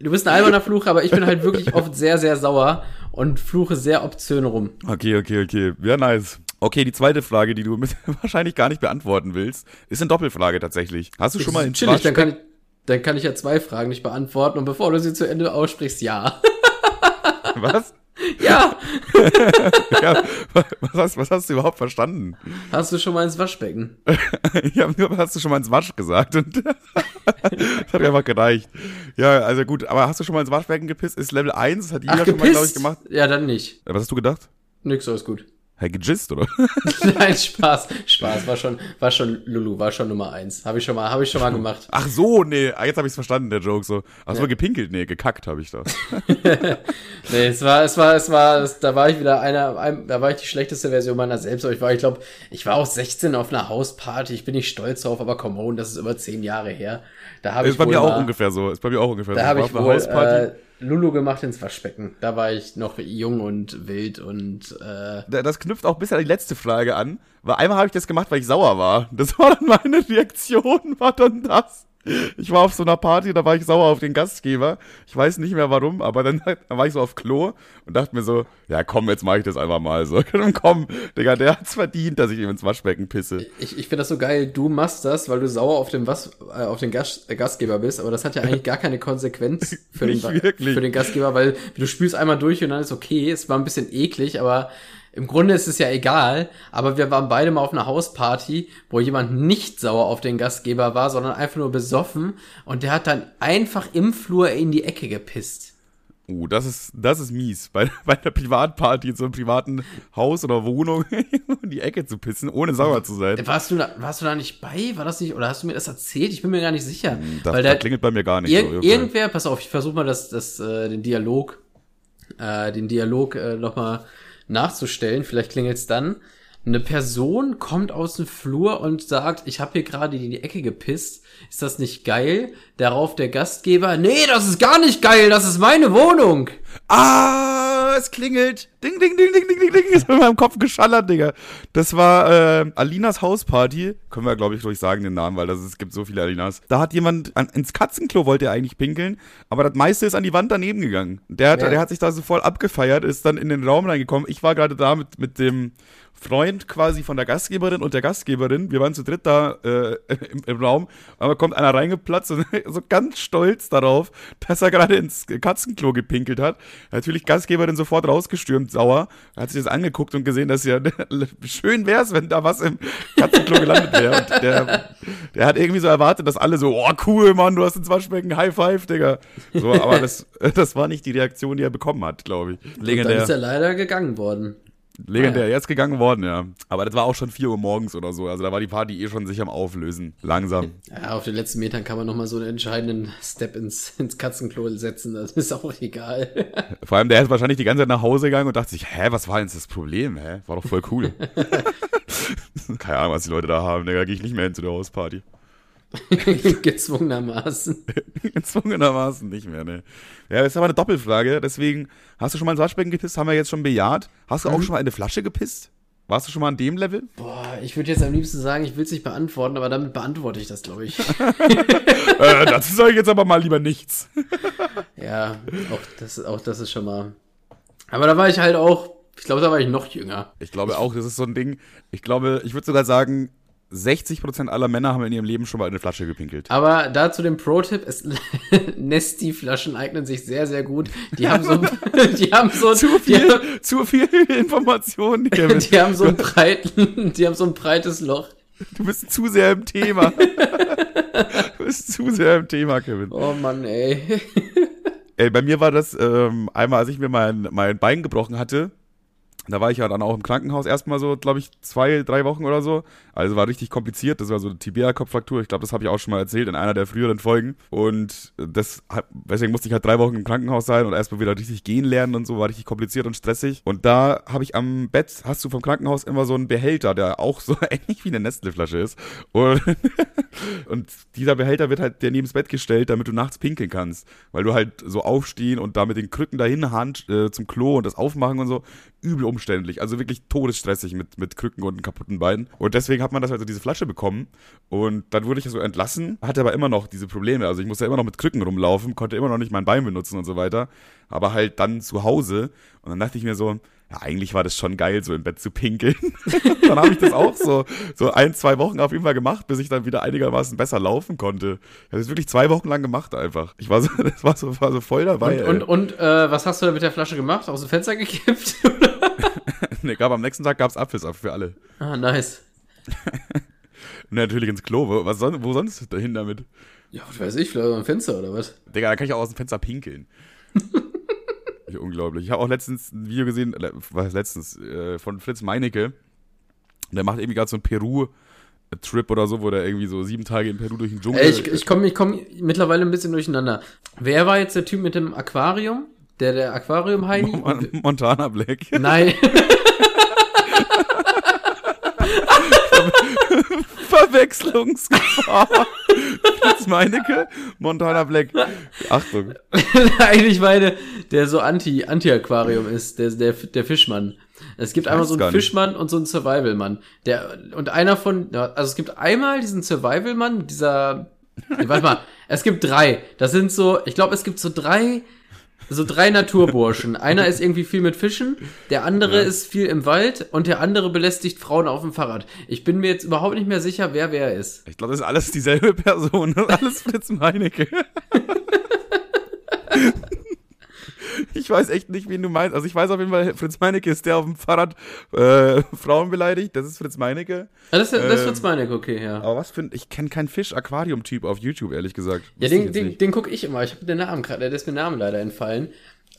du bist ein alberner Flucher, aber ich bin halt wirklich oft sehr, sehr sauer und fluche sehr obszön rum. Okay, okay, okay. Ja, nice. Okay, die zweite Frage, die du wahrscheinlich gar nicht beantworten willst, ist eine Doppelfrage tatsächlich. Hast du schon mal in Chillig, dann kann ich, dann kann ich ja zwei Fragen nicht beantworten und bevor du sie zu Ende aussprichst, ja. Was? Ja. Ja, was, hast, was hast du überhaupt verstanden? Hast du schon mal ins Waschbecken? Habe nur, hast du schon mal ins Wasch gesagt und das hat mir einfach gereicht. Ja, also gut, aber hast du schon mal ins Waschbecken gepisst? Ist Level 1, das hat jeder Ach, schon mal, glaube ich, gemacht. Ja, dann nicht. Was hast du gedacht? Nix, alles gut. Hey, gejist, oder? Nein, Spaß. Spaß, war schon, war schon, Lulu, war schon Nummer eins. Habe ich schon mal, habe ich schon mal gemacht. Ach so, nee, ah, jetzt habe ich's verstanden, der Joke so. Ach so, gepinkelt? Nee, gekackt habe ich da. Nee, es war, es war, es war, es, da war ich wieder einer, ein, da war ich die schlechteste Version meiner selbst. Aber ich war, ich glaube, ich war auch 16 auf einer Hausparty. Ich bin nicht stolz drauf, aber come on, das ist über zehn Jahre her. Da habe ich Ist bei mir auch mal, ungefähr so. Ist bei mir auch ungefähr da so. habe War ich auf einer wohl Hausparty. äh, Lulu gemacht ins Waschbecken. Da war ich noch jung und wild und äh, Da- das knüpft auch bis an die letzte Frage an. Weil einmal habe ich das gemacht, weil ich sauer war. Das war dann meine Reaktion, war dann das. Ich war auf so einer Party, da war ich sauer auf den Gastgeber. Ich weiß nicht mehr warum, aber dann, dann war ich so auf Klo und dachte mir so, ja komm, jetzt mache ich das einfach mal so. komm, Digga, der hat's verdient, dass ich ihm ins Waschbecken pisse. ich, ich finde das so geil. Du machst das, weil du sauer auf den, Was, äh, auf den Gast, äh, Gastgeber bist, aber das hat ja eigentlich gar keine Konsequenz für, den, für den Gastgeber, weil du spülst einmal durch und dann ist okay. Es war ein bisschen eklig, aber im Grunde ist es ja egal. Aber wir waren beide mal auf einer Hausparty, wo jemand nicht sauer auf den Gastgeber war, sondern einfach nur besoffen und der hat dann einfach im Flur in die Ecke gepisst. Uh, das ist, das ist mies. Bei, bei einer Privatparty in so einem privaten Haus oder Wohnung in die Ecke zu pissen, ohne sauer zu sein. Warst du da, warst du da nicht bei? War das nicht, oder hast du mir das erzählt? Ich bin mir gar nicht sicher. Das, weil da, klingelt bei mir gar nicht Ir so. irgendwer, pass auf, ich versuche mal das, das, äh, den Dialog äh, den Dialog äh, nochmal nachzustellen. Vielleicht klingelt's dann. Eine Person kommt aus dem Flur und sagt, ich habe hier gerade in die Ecke gepisst. Ist das nicht geil? Darauf der Gastgeber, nee, das ist gar nicht geil, das ist meine Wohnung. Ah, es klingelt. Ding, ding, ding, ding, ding, ding, ding. Ist in meinem Kopf geschallert, Digga. Das war äh, Alinas Hausparty. Können wir, glaube ich, durch sagen den Namen, weil das, es gibt so viele Alinas. Da hat jemand an, ins Katzenklo wollte er eigentlich pinkeln, aber das meiste ist an die Wand daneben gegangen. Der hat, Ja. der hat sich da so voll abgefeiert, ist dann in den Raum reingekommen. Ich war gerade da mit, mit dem Freund quasi von der Gastgeberin und der Gastgeberin. Wir waren zu dritt da äh, im, im Raum, aber kommt einer reingeplatzt und so ganz stolz darauf, dass er gerade ins Katzenklo gepinkelt hat. Natürlich Gastgeberin sofort rausgestürmt, sauer. Hat sich das angeguckt und gesehen, dass ja schön wär's, wenn da was im Katzenklo gelandet wäre. Und der, der hat irgendwie so erwartet, dass alle so, oh cool, Mann, du hast ein Waschbecken, High Five, Digga. So, aber das, das war nicht die Reaktion, die er bekommen hat, glaube ich. Dann Legendär. ist er leider gegangen worden. Legendär, Ah, jetzt gegangen worden, ja. Aber das war auch schon 4 Uhr morgens oder so. Also da war die Party eh schon sich am Auflösen. Langsam. Ja, auf den letzten Metern kann man nochmal so einen entscheidenden Step ins, ins Katzenklo setzen. Das ist auch egal. Vor allem, der ist wahrscheinlich die ganze Zeit nach Hause gegangen und dachte sich, hä, was war denn das Problem? Hä? War doch voll cool. Keine Ahnung, was die Leute da haben. Da gehe ich nicht mehr hin zu der Hausparty. Gezwungenermaßen. Gezwungenermaßen nicht mehr, ne. Ja, das ist aber eine Doppelfrage. Deswegen, hast du schon mal ins Waschbecken gepisst? Haben wir jetzt schon bejaht. Hast du auch schon mal in eine Flasche gepisst? Warst du schon mal an dem Level? Boah, ich würde jetzt am liebsten sagen, ich will es nicht beantworten, aber damit beantworte ich das, glaube ich. äh, dazu sage ich jetzt aber mal lieber nichts. ja, auch das, auch das ist schon mal. Aber da war ich halt auch, ich glaube, da war ich noch jünger. Ich glaube auch, das ist so ein Ding. Ich glaube, ich würde sogar sagen, 60% aller Männer haben in ihrem Leben schon mal in eine Flasche gepinkelt. Aber dazu den Pro-Tipp, es- Nesti-Flaschen eignen sich sehr, sehr gut. Die haben so, die haben so, Zu die, viel, haben- zu viel Information, Kevin. die haben so ein breiten, die haben so ein breites Loch. Du bist zu sehr im Thema. Du bist zu sehr im Thema, Kevin. Oh Mann, ey. Ey, bei mir war das ähm, einmal, als ich mir mein, mein Bein gebrochen hatte. Da war ich ja dann auch im Krankenhaus erstmal so, glaube ich, zwei, drei Wochen oder so. Also war richtig kompliziert. Das war so eine Tibia-Kopffraktur. Ich glaube, das habe ich auch schon mal erzählt in einer der früheren Folgen. Und das, deswegen musste ich halt drei Wochen im Krankenhaus sein und erstmal wieder richtig gehen lernen und so. War richtig kompliziert und stressig. Und da habe ich am Bett, hast du vom Krankenhaus immer so einen Behälter, der auch so ähnlich wie eine Nestle-Flasche ist. Und, und dieser Behälter wird halt dir neben das Bett gestellt, damit du nachts pinkeln kannst. Weil du halt so aufstehen und da mit den Krücken dahin Hand äh, zum Klo und das aufmachen und so. Übel umständlich. Also wirklich todesstressig mit, mit Krücken und kaputten Bein. Und deswegen hat man das also diese Flasche bekommen. Und dann wurde ich so entlassen, hatte aber immer noch diese Probleme. Also ich musste immer noch mit Krücken rumlaufen, konnte immer noch nicht mein Bein benutzen und so weiter. Aber halt dann zu Hause. Und dann dachte ich mir so, ja, eigentlich war das schon geil, so im Bett zu pinkeln. dann habe ich das auch so, so ein, zwei Wochen auf jeden Fall gemacht, bis ich dann wieder einigermaßen besser laufen konnte. Ich habe das wirklich zwei Wochen lang gemacht einfach. Ich war so, das war so, war so voll dabei. Und, und, und äh, was hast du da mit der Flasche gemacht? Aus dem Fenster gekippt? Nee, gab am nächsten Tag gab's Apfelsaft für alle. ah, nice. Und natürlich ins Klo. Wo, was wo sonst dahin damit? Ja, was weiß ich, vielleicht aus dem Fenster oder was? Digga, da kann ich auch aus dem Fenster pinkeln. Ja, Unglaublich. Ich habe auch letztens ein Video gesehen, le- was letztens, äh, von Fritz Meinecke. Der macht irgendwie gerade so einen Peru-Trip oder so, wo der irgendwie so sieben Tage in Peru durch den Dschungel. Ich ich komme ich komm mittlerweile ein bisschen durcheinander. Wer war jetzt der Typ mit dem Aquarium? Der, der Aquarium-Heini? Mon- Montana Black. Nein. Verwechslungsgefahr. Fritz Meinecke, Montana Black. Achtung. Eigentlich meine, der so anti, Anti-Aquarium ist, der, der, der Fischmann. Es gibt einmal so einen. Fischmann und so einen Survival-Mann. Der, und einer von, also es gibt einmal diesen Survival-Mann dieser, nee, warte mal, es gibt drei. Das sind so, ich glaube, es gibt so drei, so drei Naturburschen. Einer ist irgendwie viel mit Fischen, der andere ist viel im Wald und der andere belästigt Frauen auf dem Fahrrad. Ich bin mir jetzt überhaupt nicht mehr sicher, wer wer ist. Ich glaube, das ist alles dieselbe Person. Alles Fritz Meinecke. Ich weiß echt nicht, wen du meinst. Also ich weiß auf jeden Fall, Fritz Meinecke ist der auf dem Fahrrad äh, Frauen beleidigt. Das ist Fritz Meinecke. Ah, Das, ist- das Ähm, wird's meine, okay, ja. Aber was für ein, ich kenne keinen Fisch-Aquarium-Typ auf YouTube, ehrlich gesagt. Ja, den, den, den gucke ich immer. Ich habe den Namen gerade, der ist mir Namen leider entfallen.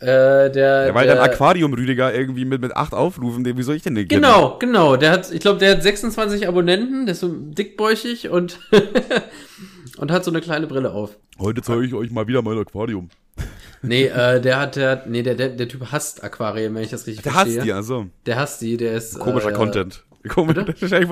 Äh, der, Ja, weil der, dann Aquarium-Rüdiger irgendwie mit, mit acht Aufrufen, den, wieso ich denn nicht kenne? Genau, genau. Der hat, ich glaube, der hat 26 Abonnenten, der ist so dickbäuchig und, und hat so eine kleine Brille auf. Heute zeige ich euch mal wieder mein Aquarium. Nee, äh, der hat, der, nee, der, der, der Typ hasst Aquarien, wenn ich das richtig Der verstehe. hasst die, also. Der hasst die, der ist. Komischer äh, Content. Komisch, du,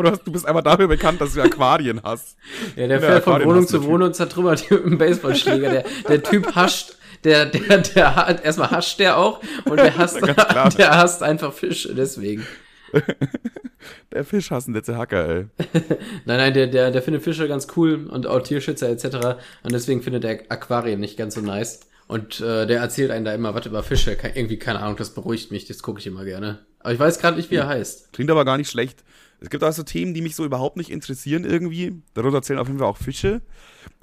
hast, du bist einfach dafür bekannt, dass du Aquarien hast. Ja, der Ja, fährt von Wohnung zu der. Wohnung und zertrümmert die mit einem Baseballschläger. Der, der Typ hascht, der, der, der, hat- erstmal hascht der auch und der hasst, der hasst einfach Fische, deswegen. Der Fischhassende Hacker, ey. Nein, nein, der, der, der findet Fische ganz cool und auch Tierschützer etc. Und deswegen findet er Aquarien nicht ganz so nice. Und äh, der erzählt einen da immer was über Fische. Ke irgendwie, keine Ahnung, das beruhigt mich, das gucke ich immer gerne. Aber ich weiß gerade nicht, wie er heißt. Klingt aber gar nicht schlecht. Es gibt auch so Themen, die mich so überhaupt nicht interessieren irgendwie. Darunter zählen auf jeden Fall auch Fische.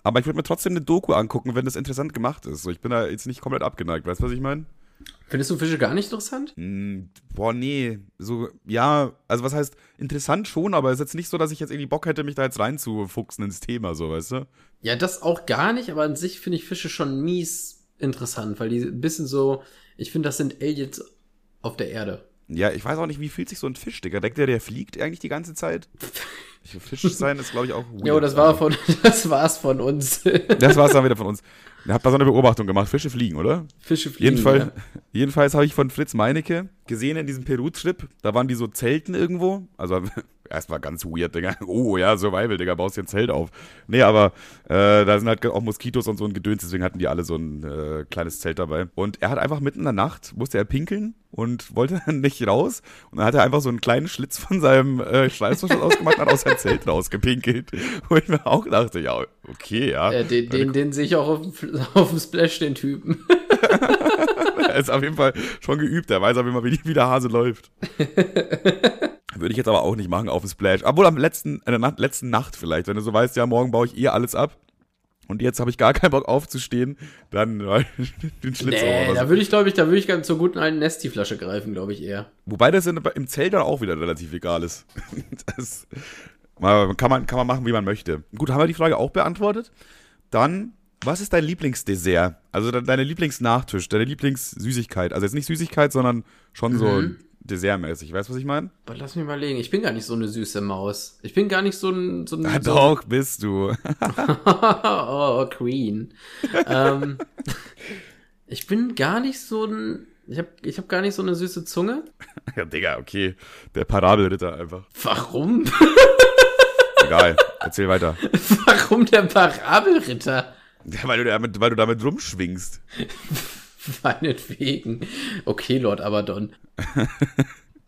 Aber ich würde mir trotzdem eine Doku angucken, wenn das interessant gemacht ist. So, ich bin da jetzt nicht komplett abgeneigt. Weißt du, was ich meine? Findest du Fische gar nicht interessant? Hm, boah, nee. So, ja, also was heißt interessant schon, aber es ist jetzt nicht so, dass ich jetzt irgendwie Bock hätte, mich da jetzt reinzufuchsen ins Thema, so, weißt du? Ja, das auch gar nicht, aber an sich finde ich Fische schon mies interessant, weil die ein bisschen so, ich finde, das sind Aliens auf der Erde. Ja, ich weiß auch nicht, wie fühlt sich so ein Fisch, Digga? Denkt der, der fliegt eigentlich die ganze Zeit? Ich, Fisch sein ist, glaube ich, auch weird. Jo, das war von, das war's von uns. Das war's dann wieder von uns. Ihr habt da so eine Beobachtung gemacht. Fische fliegen, oder? Fische fliegen. Jedenfall, ja. jedenfalls habe ich von Fritz Meinecke gesehen in diesem Peru-Trip. Da waren die so Zelten irgendwo. Also erstmal ganz weird, Digga. Oh ja, Survival, Digga, baust dir ein Zelt auf. Nee, aber äh, da sind halt auch Moskitos und so ein Gedöns, deswegen hatten die alle so ein äh, kleines Zelt dabei. Und er hat einfach mitten in der Nacht, musste er pinkeln und wollte dann nicht raus. Und dann hat er einfach so einen kleinen Schlitz von seinem äh, Schleißverschluss ausgemacht und hat aus seinem Zelt rausgepinkelt. Wo ich mir auch dachte, ja, okay, ja. Äh, den, den, den sehe ich auch auf, dem auf dem Splash, den Typen. Er ist auf jeden Fall schon geübt. Er weiß auf jeden Fall, wie, wie der Hase läuft. Würde ich jetzt aber auch nicht machen auf dem Splash. Obwohl am letzten, in der Nacht, letzten Nacht vielleicht, wenn du so weißt, ja, morgen baue ich eh alles ab. Und jetzt habe ich gar keinen Bock aufzustehen, dann äh, den Schlitz Nee, da würde ich, glaube ich, da würde ich ganz zur guten alten Nesti-Flasche greifen, glaube ich eher. Wobei das in, im Zelt dann auch wieder relativ egal ist. Das kann man, kann man machen, wie man möchte. Gut, haben wir die Frage auch beantwortet. Dann, was ist dein Lieblingsdessert? Also de- deine Lieblingsnachtisch, deine Lieblingssüßigkeit. Also jetzt nicht Süßigkeit, sondern schon so Mhm. Dessertmäßig. Weißt du, was ich meine? Aber lass mich mal legen. Ich bin gar nicht so eine süße Maus. Ich bin gar nicht so ein. So ein Ja, so doch, bist du. oh, Queen. ähm, ich bin gar nicht so ein. Ich habe ich hab gar nicht so eine süße Zunge. ja, Digga, okay. Der Parabelritter einfach. Warum? Egal. Erzähl weiter. Warum der Parabelritter? Ja, weil, du damit, weil du damit rumschwingst. Meinetwegen. Okay, Lord Abaddon.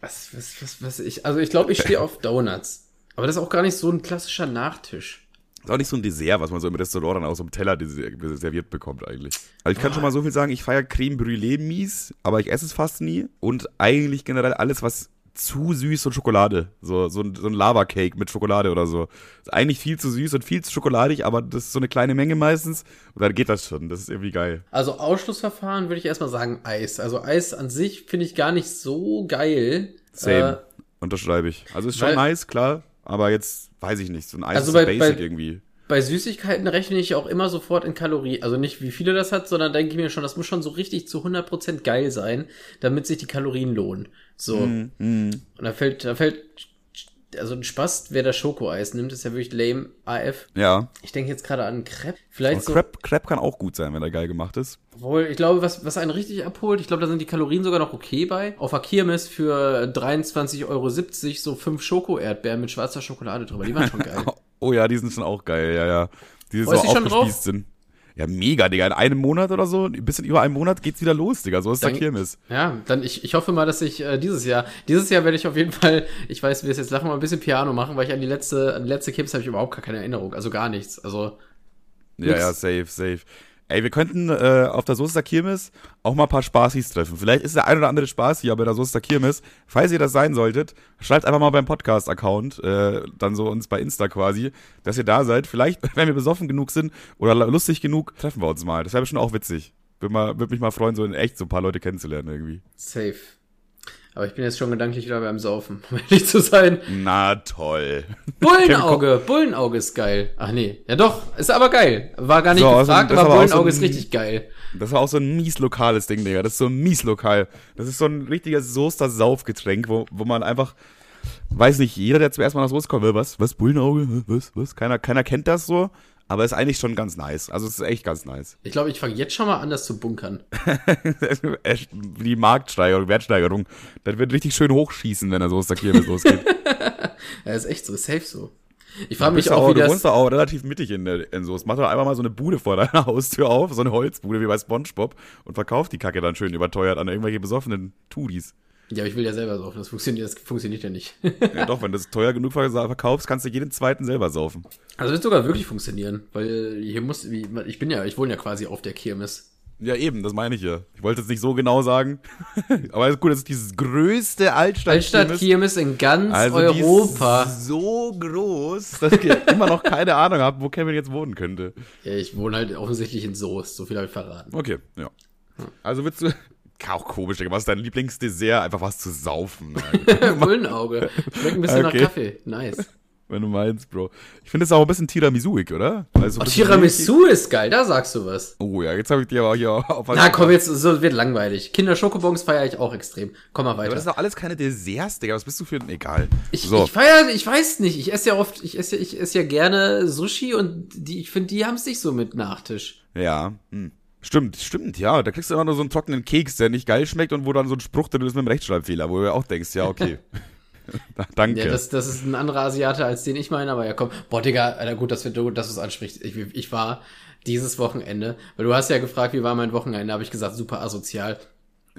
Was, was, was, was, ich, also ich glaube, ich stehe auf Donuts. Aber das ist auch gar nicht so ein klassischer Nachtisch. Ist auch nicht so ein Dessert, was man so im Restaurant dann aus so einem Teller des- serviert bekommt eigentlich. Also ich kann schon mal so viel sagen, ich feiere Creme Brûlée mies, aber ich esse es fast nie. Und eigentlich generell alles, was zu süß und Schokolade. So, so ein, so ein Lava-Cake mit Schokolade oder so. Ist eigentlich viel zu süß und viel zu schokoladig, aber das ist so eine kleine Menge meistens. Und dann geht das schon. Das ist irgendwie geil. Also Ausschlussverfahren würde ich erstmal sagen Eis. Also Eis an sich finde ich gar nicht so geil. Same. Unterschreibe ich. Also ist schon weil- nice, klar. Aber jetzt weiß ich nicht. So ein Eis Also ist bei- basic bei- irgendwie. Bei Süßigkeiten rechne ich auch immer sofort in Kalorien. Also nicht, wie viele das hat, sondern denke ich mir schon, das muss schon so richtig zu 100% geil sein, damit sich die Kalorien lohnen. So. Mm, Und da fällt, da fällt, also ein Spaß, wer das Schokoeis nimmt, ist ja wirklich lame AF. Ja. Ich denke jetzt gerade an Crepe. Vielleicht Und so, Crepe, Crepe kann auch gut sein, wenn er geil gemacht ist. obwohl, ich glaube, was, was einen richtig abholt, ich glaube, da sind die Kalorien sogar noch okay bei. Auf der Kirmes für 23,70 Euro so fünf Schoko-Erdbeeren mit schwarzer Schokolade drüber. Die waren schon geil. Oh ja, die sind schon auch geil, ja, ja. Die so du dich schon aufgespießt sind. Ja, mega, Digga. In einem Monat oder so, ein bisschen über einem Monat geht's wieder los, Digga. So ist der Dann- Kirmes. Ja, dann ich, ich hoffe mal, dass ich äh, dieses Jahr, dieses Jahr werde ich auf jeden Fall, ich weiß, wie es jetzt lachen, mal ein bisschen Piano machen, weil ich an die letzte, an die letzte Kips habe ich überhaupt gar keine Erinnerung, also gar nichts. Also Ja, Nix. ja, safe, safe. Ey, wir könnten äh, auf der Soester Kirmes auch mal ein paar Spaßis treffen. Vielleicht ist der ein oder andere Spaß hier bei der Soester Kirmes. Falls ihr das sein solltet, schreibt einfach mal beim Podcast-Account, äh, dann so uns bei Insta quasi, dass ihr da seid. Vielleicht, wenn wir besoffen genug sind oder lustig genug, treffen wir uns mal. Das wäre bestimmt auch witzig. Würde mich mal freuen, so in echt so ein paar Leute kennenzulernen irgendwie. safe. Aber ich bin jetzt schon gedanklich wieder beim Saufen, um ehrlich zu sein. Na toll. Bullenauge, Bullenauge ist geil. Ach nee, ja doch, ist aber geil. War gar nicht So, also gefragt, das aber Bullenauge so ist richtig geil. Das war auch so ein mies lokales Ding, Digga. Das ist so ein mies lokal. Das ist so ein richtiges Soester Saufgetränk, wo, wo man einfach, weiß nicht, jeder, der zuerst mal nach Soest kommt, will, was, was, Bullenauge, was, was, keiner, keiner kennt das so. Aber ist eigentlich schon ganz nice. Also es ist echt ganz nice. Ich glaube, ich fange jetzt schon mal an, das zu bunkern. Die Marktsteigerung, Wertsteigerung, das wird richtig schön hochschießen, wenn er so aus der Kirmes losgeht. ja, ist echt so, safe so. Ich frage mich auch, auch, wie du das... wohnst doch auch relativ mittig in, in so. Mach doch einfach mal so eine Bude vor deiner Haustür auf, so eine Holzbude wie bei Spongebob und verkauft die Kacke dann schön überteuert an irgendwelche besoffenen Tudis. Ja, aber ich will ja selber saufen. Das funktioniert, das funktioniert ja nicht. ja doch, wenn du es teuer genug verkaufst, kannst du jeden zweiten selber saufen. Also wird sogar wirklich funktionieren, weil hier muss, ich bin ja, ich wohne ja quasi auf der Kirmes. Ja, eben, das meine ich ja. Ich wollte es nicht so genau sagen. Aber gut, das ist dieses größte Altstadt Altstadt-Kirmes in ganz also Europa. so groß, dass ich immer noch keine Ahnung habe, wo Kevin jetzt wohnen könnte. Ja, ich wohne halt offensichtlich in Soest, so viel habe ich verraten. Okay, ja. Also willst du. Auch komisch, Was ist dein Lieblingsdessert? Einfach was zu saufen. Müllauge. Schmeckt ein bisschen okay. nach Kaffee. Nice wenn du meinst, Bro. Ich finde es auch ein bisschen Tiramisuig, oder? Also oh, Tiramisu ist geil, da sagst du was. Oh ja, jetzt habe ich dir aber hier auf Na komm, jetzt so wird langweilig. Kinder Schokobons feiere ich auch extrem. Komm mal weiter. aber das sind doch alles keine Desserts, Digga. Was bist du für ein egal? Ich, so. ich feiere, ich weiß nicht. Ich esse ja oft, ich esse, ich esse ja gerne Sushi und die, ich finde, die haben es nicht so mit Nachtisch. Ja, hm. Stimmt, stimmt, ja. Da kriegst du immer nur so einen trockenen Keks, der nicht geil schmeckt und wo dann so ein Spruch drin ist mit einem Rechtschreibfehler, wo du auch denkst, ja, okay. Danke. Ja, das, das ist ein anderer Asiate, als den ich meine, aber ja, komm. Boah, Digga, Alter, gut, dass, wir, dass du es ansprichst. Ich, ich war dieses Wochenende, weil du hast ja gefragt, wie war mein Wochenende, habe ich gesagt, super asozial.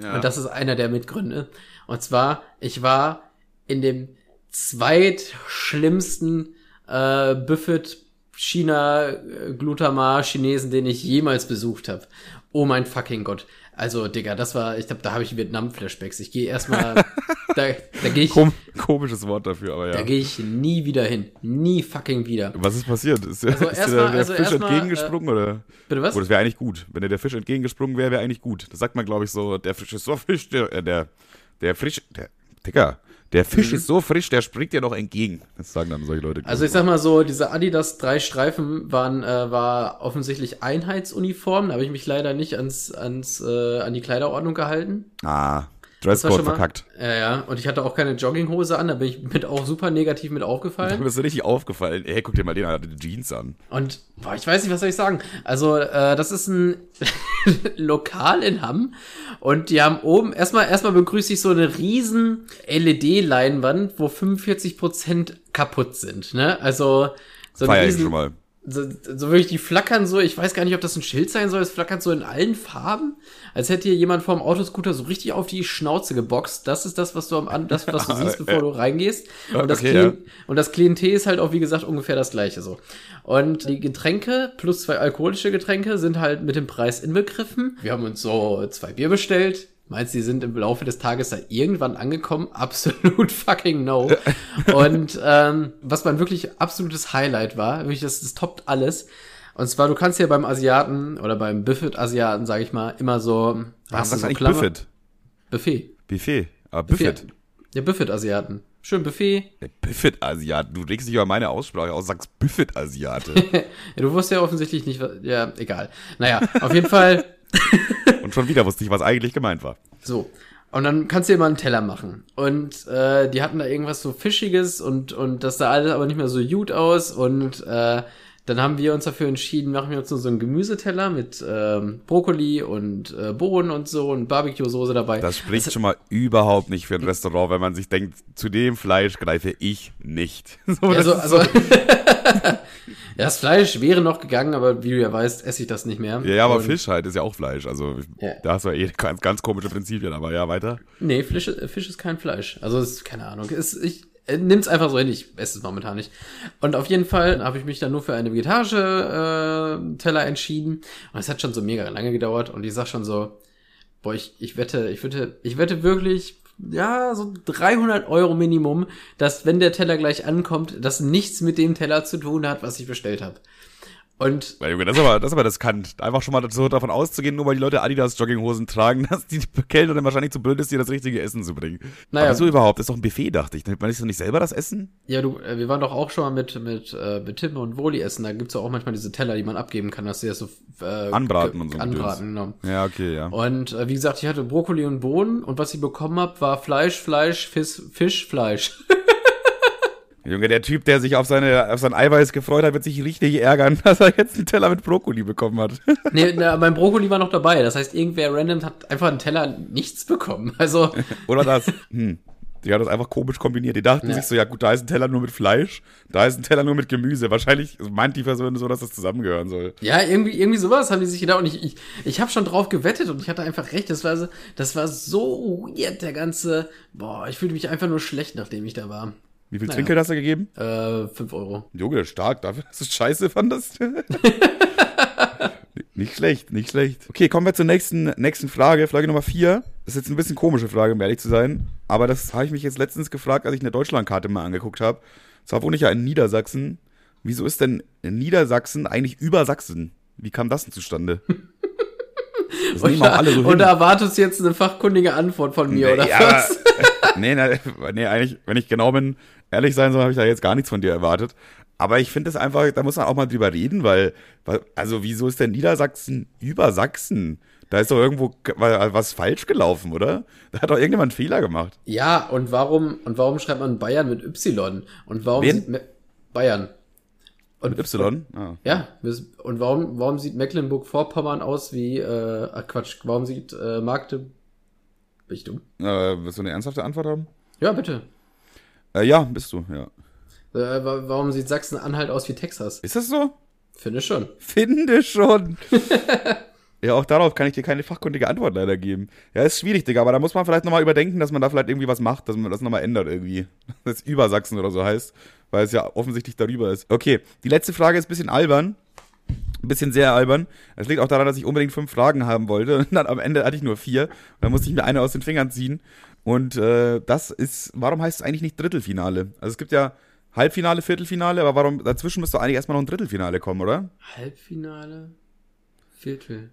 Ja. Und das ist einer der Mitgründe. Und zwar, ich war in dem zweitschlimmsten äh, Buffet China äh, Glutamar Chinesen, den ich jemals besucht habe. Oh mein fucking Gott. Also, Digga, das war, ich glaube, da habe ich Vietnam-Flashbacks. Ich gehe erstmal, da, da gehe ich. Kom komisches Wort dafür, aber ja. Da gehe ich nie wieder hin. Nie fucking wieder. Was ist passiert? Ist, also ist dir der, der also Fisch entgegengesprungen äh, oder? Bitte was? Oh, das wäre eigentlich gut. Wenn dir der Fisch entgegengesprungen wäre, wäre eigentlich gut. Das sagt man, glaube ich, so, der Fisch ist so frisch, der, äh, der, der Fisch, der, Digga, der Fisch mhm. ist so frisch, der springt dir noch entgegen. Das sagen dann solche Leute. Also ich sag mal so, diese Adidas drei Streifen waren äh, war offensichtlich Einheitsuniform. Da habe ich mich leider nicht ans ans äh, an die Kleiderordnung gehalten. Ah. Dresscode verkackt. Ja, ja. Und ich hatte auch keine Jogginghose an, da bin ich mit auch super negativ mit aufgefallen. Du bist richtig aufgefallen. Ey, guck dir mal den an, die Jeans an. Und, boah, ich weiß nicht, was soll ich sagen. Also, äh, das ist ein Lokal in Hamm. Und die haben oben, erstmal, erstmal begrüße ich so eine riesen LED-Leinwand, wo 45 Prozent kaputt sind, ne? Also, so ein riesen, schon mal so, so wirklich, die flackern so, ich weiß gar nicht, ob das ein Schild sein soll, es flackert so in allen Farben, als hätte hier jemand vom Autoscooter so richtig auf die Schnauze geboxt. Das ist das, was du am das, was du siehst, bevor du reingehst. Und das, okay, Klient, ja. und das Klientel ist halt auch, wie gesagt, ungefähr das gleiche so. Und die Getränke plus zwei alkoholische Getränke sind halt mit dem Preis inbegriffen. Wir haben uns so zwei Bier bestellt, Meinst du, die sind im Laufe des Tages da irgendwann angekommen? Absolut fucking no. und ähm, was mein wirklich absolutes Highlight war, wirklich das, das toppt alles. Und zwar, du kannst ja beim Asiaten oder beim Buffet-Asiaten, sag ich mal, immer so. Was ist eigentlich Klammer? Buffet? Buffet. Buffet. Aber Buffet. Buffet. Ja, Buffet-Asiaten. Schön Buffet. Der Buffet-Asiaten. Du regst dich über meine Aussprache aus, sagst Buffet-Asiate. ja, du wusstest ja offensichtlich nicht, was. Ja, egal. Naja, auf jeden Fall. Schon wieder wusste ich, was eigentlich gemeint war. So. Und dann kannst du dir mal einen Teller machen. Und äh, die hatten da irgendwas so Fischiges und, und das sah alles aber nicht mehr so gut aus. Und äh, dann haben wir uns dafür entschieden, machen wir uns nur so einen Gemüseteller mit ähm, Brokkoli und äh, Bohnen und so und Barbecue-Soße dabei. Das spricht das, schon mal überhaupt nicht für ein Restaurant, wenn man sich denkt, zu dem Fleisch greife ich nicht. so, ja, so, also, Ja, das Fleisch wäre noch gegangen, aber wie du ja weißt, esse ich das nicht mehr. Ja, ja aber und Fisch halt ist ja auch Fleisch. Also ja. da hast du ja eh ganz, ganz komische Prinzipien, aber ja, weiter. Nee, Fisch, Fisch ist kein Fleisch. Also ist, keine Ahnung. Ist, ich äh, nimm's einfach so hin, ich esse es momentan nicht. Und auf jeden Fall habe ich mich dann nur für eine vegetarische äh, Teller entschieden. Und es hat schon so mega lange gedauert und ich sag schon so, boah, ich, ich wette, ich wette, ich wette wirklich ja, so 300 Euro Minimum, dass wenn der Teller gleich ankommt, das nichts mit dem Teller zu tun hat, was ich bestellt habe. Und ja, Junge, das ist aber, das ist aber riskant. Einfach schon mal so davon auszugehen, nur weil die Leute Adidas Jogginghosen tragen, dass die Kellner dann wahrscheinlich zu blöd ist, dir das richtige Essen zu bringen. Naja. Aber so überhaupt, das ist doch ein Buffet, dachte ich. Man ist doch nicht selber das Essen? Ja, du, äh, wir waren doch auch schon mal mit, mit, äh, mit Tim und Woli essen. Da gibt's ja auch manchmal diese Teller, die man abgeben kann, dass sie das so, äh, Anbraten und so. Anbraten, genau. Ja, okay, ja. Und, äh, wie gesagt, ich hatte Brokkoli und Bohnen und was ich bekommen habe, war Fleisch, Fleisch, Fisch, Fisch, Fleisch. Junge, der Typ, der sich auf, seine, auf sein Eiweiß gefreut hat, wird sich richtig ärgern, dass er jetzt einen Teller mit Brokkoli bekommen hat. Nee, na, mein Brokkoli war noch dabei. Das heißt, irgendwer random hat einfach einen Teller nichts bekommen. Also. Oder das. Hm. Die hat das einfach komisch kombiniert. Die dachten Ja. sich so, ja gut, da ist ein Teller nur mit Fleisch, da ist ein Teller nur mit Gemüse. Wahrscheinlich meint die Person so, dass das zusammengehören soll. Ja, irgendwie, irgendwie sowas haben die sich gedacht. Und ich, ich, ich habe schon drauf gewettet und ich hatte einfach recht. Das war so, das war so weird, der ganze. Boah, ich fühlte mich einfach nur schlecht, nachdem ich da war. Wie viel Naja. Trinkgeld hast du gegeben? Äh, 5 Euro. Junge, stark, dafür, dass du scheiße fandest. nicht schlecht, nicht schlecht. Okay, kommen wir zur nächsten, nächsten Frage, Frage Nummer 4. Das ist jetzt ein bisschen komische Frage, um ehrlich zu sein. Aber das habe ich mich jetzt letztens gefragt, als ich eine Deutschlandkarte mal angeguckt habe. Zwar wohne ich ja in Niedersachsen. Wieso ist denn Niedersachsen eigentlich über Sachsen? Wie kam das denn zustande? Das Und da, alle so und hin. da erwartest du jetzt eine fachkundige Antwort von mir, oder ja, was? nee, nee, nee, eigentlich, wenn ich genau bin, ehrlich sein soll, habe ich da jetzt gar nichts von dir erwartet. Aber ich finde es einfach, da muss man auch mal drüber reden, weil, also wieso ist denn Niedersachsen über Sachsen? Da ist doch irgendwo ge- was falsch gelaufen, oder? Da hat doch irgendjemand einen Fehler gemacht. Ja, und warum, und warum schreibt man Bayern mit Y? Und warum Wen? sieht Bayern? Und Mit Y? Ah. Ja, und warum, warum sieht Mecklenburg-Vorpommern aus wie, äh, ach Quatsch, warum sieht äh, Magde... Bin ich dumm? Äh, willst du eine ernsthafte Antwort haben? Ja, bitte. Äh, ja, bist du, ja. Äh, wa- warum sieht Sachsen-Anhalt aus wie Texas? Ist das so? Finde schon. Finde schon. ja, auch darauf kann ich dir keine fachkundige Antwort leider geben. Ja, ist schwierig, Digga, aber da muss man vielleicht nochmal überdenken, dass man da vielleicht irgendwie was macht, dass man das nochmal ändert irgendwie. Das über Sachsen oder so heißt, weil es ja offensichtlich darüber ist. Okay, die letzte Frage ist ein bisschen albern. Ein bisschen sehr albern. Es liegt auch daran, dass ich unbedingt fünf Fragen haben wollte. Und dann am Ende hatte ich nur vier. Und dann musste ich mir eine aus den Fingern ziehen. Und äh, das ist, warum heißt es eigentlich nicht Drittelfinale? Also es gibt ja Halbfinale, Viertelfinale, aber warum, dazwischen müsste eigentlich erstmal noch ein Drittelfinale kommen, oder? Halbfinale? Viertel.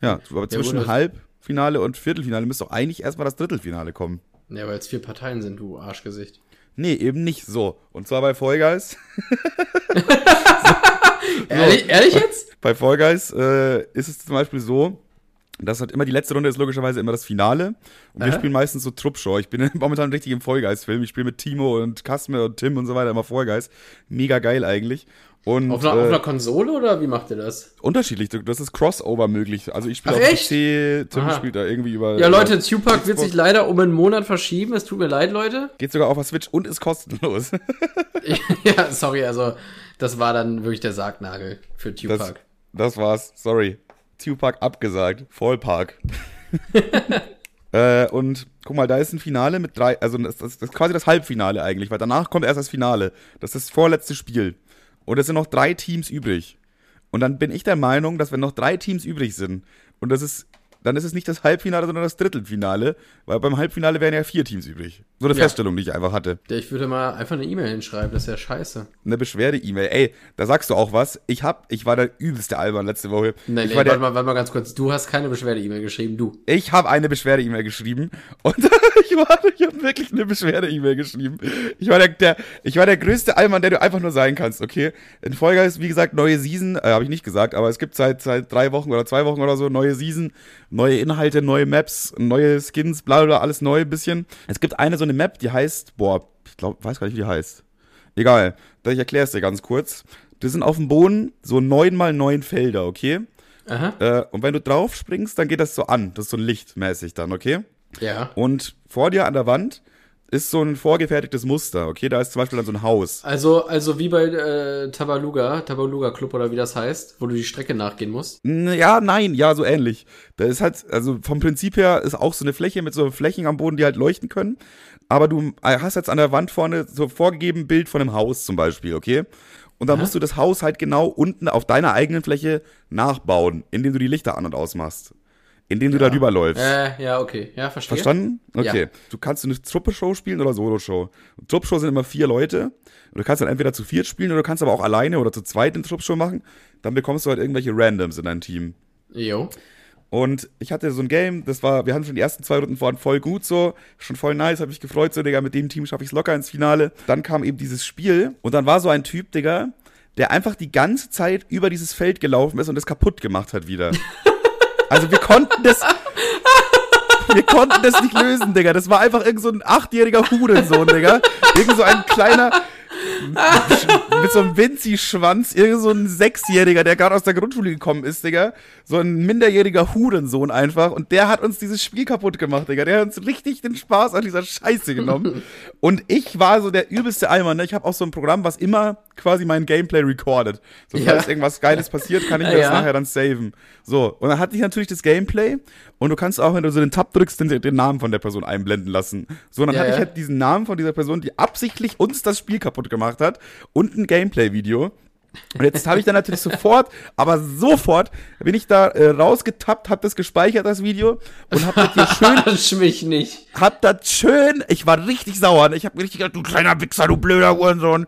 Ja, aber zwischen gut, das- Halbfinale und Viertelfinale müsste doch eigentlich erstmal das Drittelfinale kommen. Ja, weil es vier Parteien sind, du Arschgesicht. Nee, eben nicht so. Und zwar bei Fall Guys. Ehrlich, ehrlich jetzt? Bei Fall Guys äh, ist es zum Beispiel so, dass halt immer die letzte Runde ist logischerweise immer das Finale. Und wir Aha. spielen meistens so Truppshow. Ich bin momentan richtig im Fall Guys-Film. Ich spiele mit Timo und Kasme und Tim und so weiter immer Guys. Mega geil eigentlich. Und Auf einer, äh, auf einer Konsole oder wie macht ihr das? unterschiedlich. Das ist Crossover möglich. Also ich spiele auf echt? PC, Tim Aha. spielt da irgendwie über. Ja, Leute, Tupac wird sich leider um einen Monat verschieben. Es tut mir leid, Leute. Geht sogar auf der Switch und ist kostenlos. ja, sorry, also das war dann wirklich der Sargnagel für Das, Tupac. das war's. Sorry. Tupac abgesagt. Fallpark. äh, und guck mal, da ist ein Finale mit drei, also das, das, das ist quasi das Halbfinale eigentlich, weil danach kommt erst das Finale. Das ist das vorletzte Spiel. Und es sind noch drei Teams übrig. Und dann bin ich der Meinung, dass wenn noch drei Teams übrig sind, und das ist, dann ist es nicht das Halbfinale, sondern das Drittelfinale, weil beim Halbfinale wären ja vier Teams übrig. So eine Ja. Feststellung, die ich einfach hatte. Ja, Ich würde mal einfach eine E-Mail hinschreiben, das ist ja scheiße. Eine Beschwerde-E-Mail. Ey, da sagst du auch was. Ich hab, ich war der übelste Albern letzte Woche. Nein, nee, war warte mal, warte mal ganz kurz. Du hast keine Beschwerde-E-Mail geschrieben, du. Ich habe eine Beschwerde-E-Mail geschrieben und ich war, ich habe wirklich eine Beschwerde-E-Mail geschrieben. Ich war der, der, ich war der größte Allmann, der du einfach nur sein kannst, okay? In Folge ist wie gesagt neue Season, äh, habe ich nicht gesagt, aber es gibt seit seit drei Wochen oder zwei Wochen oder so neue Season, neue Inhalte, neue Maps, neue Skins, bla bla, bla alles neu ein bisschen. Es gibt eine so eine Map, die heißt, boah, ich glaube, weiß gar nicht, wie die heißt. Egal, ich erkläre es dir ganz kurz. Das sind auf dem Boden so neun mal neun Felder, okay? Aha. Äh, und wenn du drauf springst, dann geht das so an. Das ist so lichtmäßig dann, okay? Ja. Und vor dir an der Wand ist so ein vorgefertigtes Muster, okay? Da ist zum Beispiel dann so ein Haus. Also, also wie bei äh, Tabaluga, Tabaluga Club oder wie das heißt, wo du die Strecke nachgehen musst. Ja, nein, ja, so ähnlich. Da ist halt, also vom Prinzip her ist auch so eine Fläche mit so Flächen am Boden, die halt leuchten können. Aber du hast jetzt an der Wand vorne so vorgegeben Bild von einem Haus zum Beispiel, okay? Und dann Aha. musst du das Haus halt genau unten auf deiner eigenen Fläche nachbauen, indem du die Lichter an und ausmachst. Indem du da rüberläufst. Äh, ja, okay. Ja, verstehe. Verstanden? Okay. Ja. Du kannst eine Truppe-Show spielen oder Solo-Show. Truppe-Show sind immer vier Leute. Und du kannst dann entweder zu viert spielen oder du kannst aber auch alleine oder zu zweit eine Truppe-Show machen. Dann bekommst du halt irgendwelche Randoms in dein Team. Jo. Und ich hatte so ein Game, das war, wir hatten schon die ersten zwei Runden waren voll gut so, schon voll nice, hab mich gefreut, so, Digga, mit dem Team schaffe ich's locker ins Finale. Dann kam eben dieses Spiel und dann war so ein Typ, Digga, der einfach die ganze Zeit über dieses Feld gelaufen ist und es kaputt gemacht hat wieder. Also wir konnten das, wir konnten das nicht lösen, Digga. Das war einfach irgend so ein achtjähriger Hurensohn, Digga. Irgend so ein kleiner, mit so einem Vinci-Schwanz, irgend so ein Sechsjähriger, der gerade aus der Grundschule gekommen ist, Digga. So ein minderjähriger Hurensohn einfach. Und der hat uns dieses Spiel kaputt gemacht, Digga. Der hat uns richtig den Spaß an dieser Scheiße genommen. Und ich war so der übelste Eimer, ne? Ich habe auch so ein Programm, was immer quasi mein Gameplay recordet. So, falls ja. irgendwas Geiles passiert, kann ich mir ja. das nachher dann saven. So, und dann hatte ich natürlich das Gameplay und du kannst auch, wenn du so den Tab drückst, den, den Namen von der Person einblenden lassen. So, und dann ja, hatte ich halt diesen Namen von dieser Person, die absichtlich uns das Spiel kaputt gemacht hat und ein Gameplay-Video. Und jetzt habe ich dann natürlich sofort, aber sofort bin ich da äh, rausgetappt, hab das gespeichert, das Video, und hab das hier schön. mich nicht. Hab das schön, ich war richtig sauer. Ne? Ich hab mir richtig gedacht, du kleiner Wichser, du blöder Uhrensohn.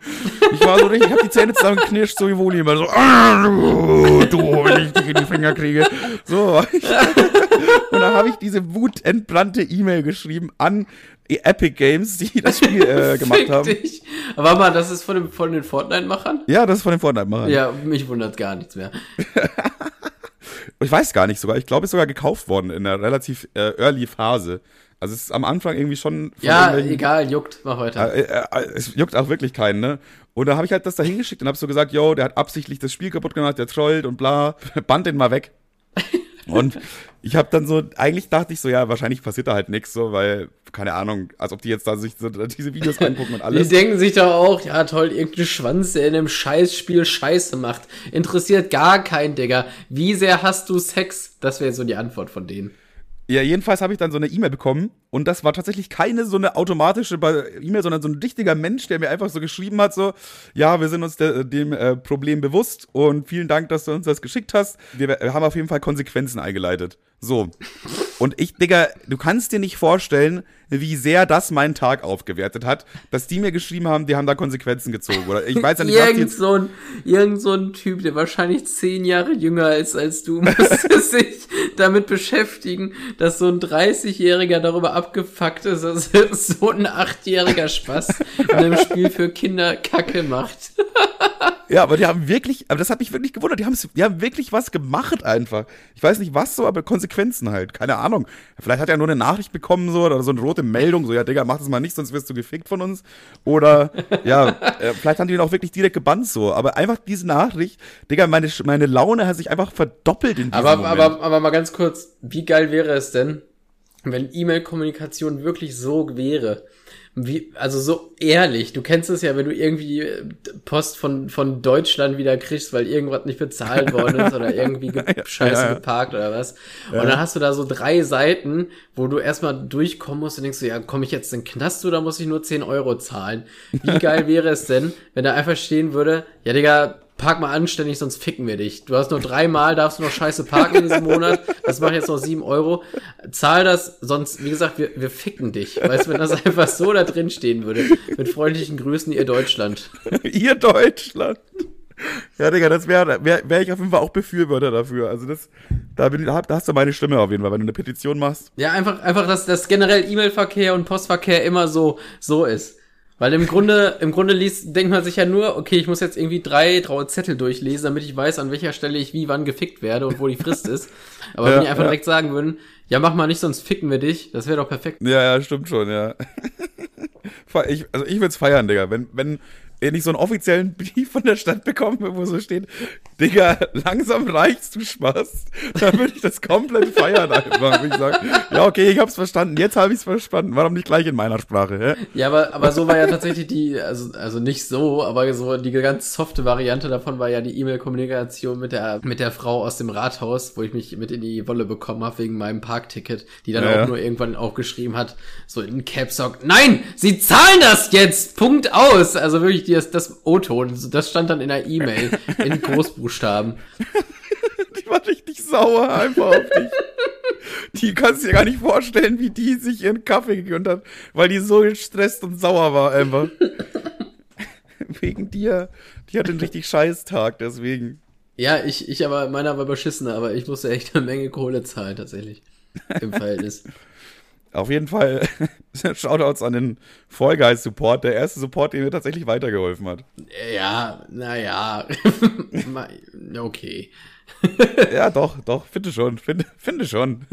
Ich war so richtig, ich hab die Zähne zusammengeknirscht, so wie Woli immer so, du, du, wenn ich dich in die Finger kriege. So. und dann habe ich diese wutentbrannte E-Mail geschrieben an Epic Games, die das Spiel äh, gemacht haben. Dich. Aber mal, das ist von, dem, von den Fortnite-Machern? Ja, das ist von den Fortnite-Machern. Ja, mich wundert gar nichts mehr. ich weiß gar nicht sogar. Ich glaube, es ist sogar gekauft worden in einer relativ äh, early Phase. Also es ist am Anfang irgendwie schon. Ja, egal, juckt, mach weiter. Äh, äh, äh, es juckt auch wirklich keinen, ne? Und da habe ich halt das da hingeschickt und habe so gesagt, yo, der hat absichtlich das Spiel kaputt gemacht, der trollt und bla. Band den mal weg. Und ich habe dann so, eigentlich dachte ich so, ja, wahrscheinlich passiert da halt nichts so, weil, keine Ahnung, als ob die jetzt da sich so diese Videos angucken und alles. Die denken sich doch auch, ja toll, irgendein Schwanz, der in einem Scheißspiel Scheiße macht. Interessiert gar keinen, Digga. Wie sehr hast du Sex? Das wäre so die Antwort von denen. Ja, jedenfalls habe ich dann so eine E-Mail bekommen und das war tatsächlich keine so eine automatische E-Mail, sondern so ein richtiger Mensch, der mir einfach so geschrieben hat, so, ja, wir sind uns de dem äh, Problem bewusst und vielen Dank, dass du uns das geschickt hast. Wir, wir haben auf jeden Fall Konsequenzen eingeleitet. So. Und ich, Digga, du kannst dir nicht vorstellen, wie sehr das meinen Tag aufgewertet hat, dass die mir geschrieben haben, die haben da Konsequenzen gezogen. Oder ich weiß ja nicht, irgend was so ein, Irgend so ein Typ, der wahrscheinlich zehn Jahre jünger ist als du, musste sich damit beschäftigen, dass so ein 30-Jähriger darüber abgefuckt ist, dass so ein achtjähriger Spaß in einem Spiel für Kinder Kacke macht. Ja, aber die haben wirklich, aber das hat mich wirklich gewundert. Die haben, die haben wirklich was gemacht einfach. Ich weiß nicht was so, aber Konsequenzen halt. Keine Ahnung. Vielleicht hat er nur eine Nachricht bekommen so oder so eine rote Meldung, so, ja, Digga, mach das mal nicht, sonst wirst du gefickt von uns. Oder, ja, äh, vielleicht haben die ihn auch wirklich direkt gebannt so. Aber einfach diese Nachricht, Digga, meine, meine Laune hat sich einfach verdoppelt in diesem aber, Moment. Aber, aber mal ganz kurz, wie geil wäre es denn, wenn E-Mail-Kommunikation wirklich so wäre? wie, also so ehrlich, du kennst es ja, wenn du irgendwie äh, Post von, von Deutschland wieder kriegst, weil irgendwas nicht bezahlt worden ist oder irgendwie ge scheiße ja, ja. geparkt oder was. Ja. Und dann hast du da so drei Seiten, wo du erstmal durchkommen musst und denkst du, ja, komme ich jetzt in den Knast oder muss ich nur 10 Euro zahlen? Wie geil wäre es denn, wenn da einfach stehen würde, ja, Digga, park mal anständig, sonst ficken wir dich. Du hast nur dreimal, darfst du noch scheiße parken in diesem Monat. Das macht jetzt noch sieben Euro. Zahl das, sonst, wie gesagt, wir, wir ficken dich. Weißt du, wenn das einfach so da drin stehen würde. Mit freundlichen Grüßen, ihr Deutschland. ihr Deutschland. Ja, Digga, das wäre wär, wär ich auf jeden Fall auch Befürworter dafür. Also das, da, bin, da hast du meine Stimme auf jeden Fall, wenn du eine Petition machst. Ja, einfach, einfach, dass, dass generell E-Mail-Verkehr und Postverkehr immer so, so ist. Weil im Grunde, im Grunde liest, denkt man sich ja nur, okay, ich muss jetzt irgendwie drei graue Zettel durchlesen, damit ich weiß, an welcher Stelle ich wie wann gefickt werde und wo die Frist ist. Aber ja, wenn die einfach ja. direkt sagen würden, ja, mach mal nicht, sonst ficken wir dich, das wäre doch perfekt. Ja, ja, stimmt schon, ja. ich, also ich würde es feiern, Digga. Wenn, wenn, ich so einen offiziellen Brief von der Stadt bekomme, wo so steht, Digga, langsam reicht's, du Spaß, dann würde ich das komplett feiern einfach. Würde ich sagen, ja, okay, ich hab's verstanden, jetzt habe ich's verstanden, warum nicht gleich in meiner Sprache, hä? Ja, aber, aber so war ja tatsächlich die, also, also nicht so, aber so die ganz softe Variante davon war ja die E-Mail-Kommunikation mit der, mit der Frau aus dem Rathaus, wo ich mich mit in die Wolle bekommen habe wegen meinem Parkticket, die dann ja, auch nur irgendwann auch geschrieben hat, so in Caps Lock, nein, sie zahlen das jetzt, Punkt aus. Also wirklich die, das, das O-Ton, das stand dann in der E-Mail in Großbuchstaben. die war richtig sauer einfach auf dich. Die kannst du dir gar nicht vorstellen, wie die sich ihren Kaffee gegönnt hat, weil die so gestresst und sauer war einfach. Wegen dir. Die hat einen richtig scheiß Tag, deswegen. Ja, ich, ich aber, meiner war beschissener, aber ich musste echt eine Menge Kohle zahlen, tatsächlich. Im Verhältnis. Auf jeden Fall Shoutouts an den Fall Guys Support, der erste Support, der mir tatsächlich weitergeholfen hat. Ja, naja. okay. ja, doch, doch, finde schon, finde, finde schon.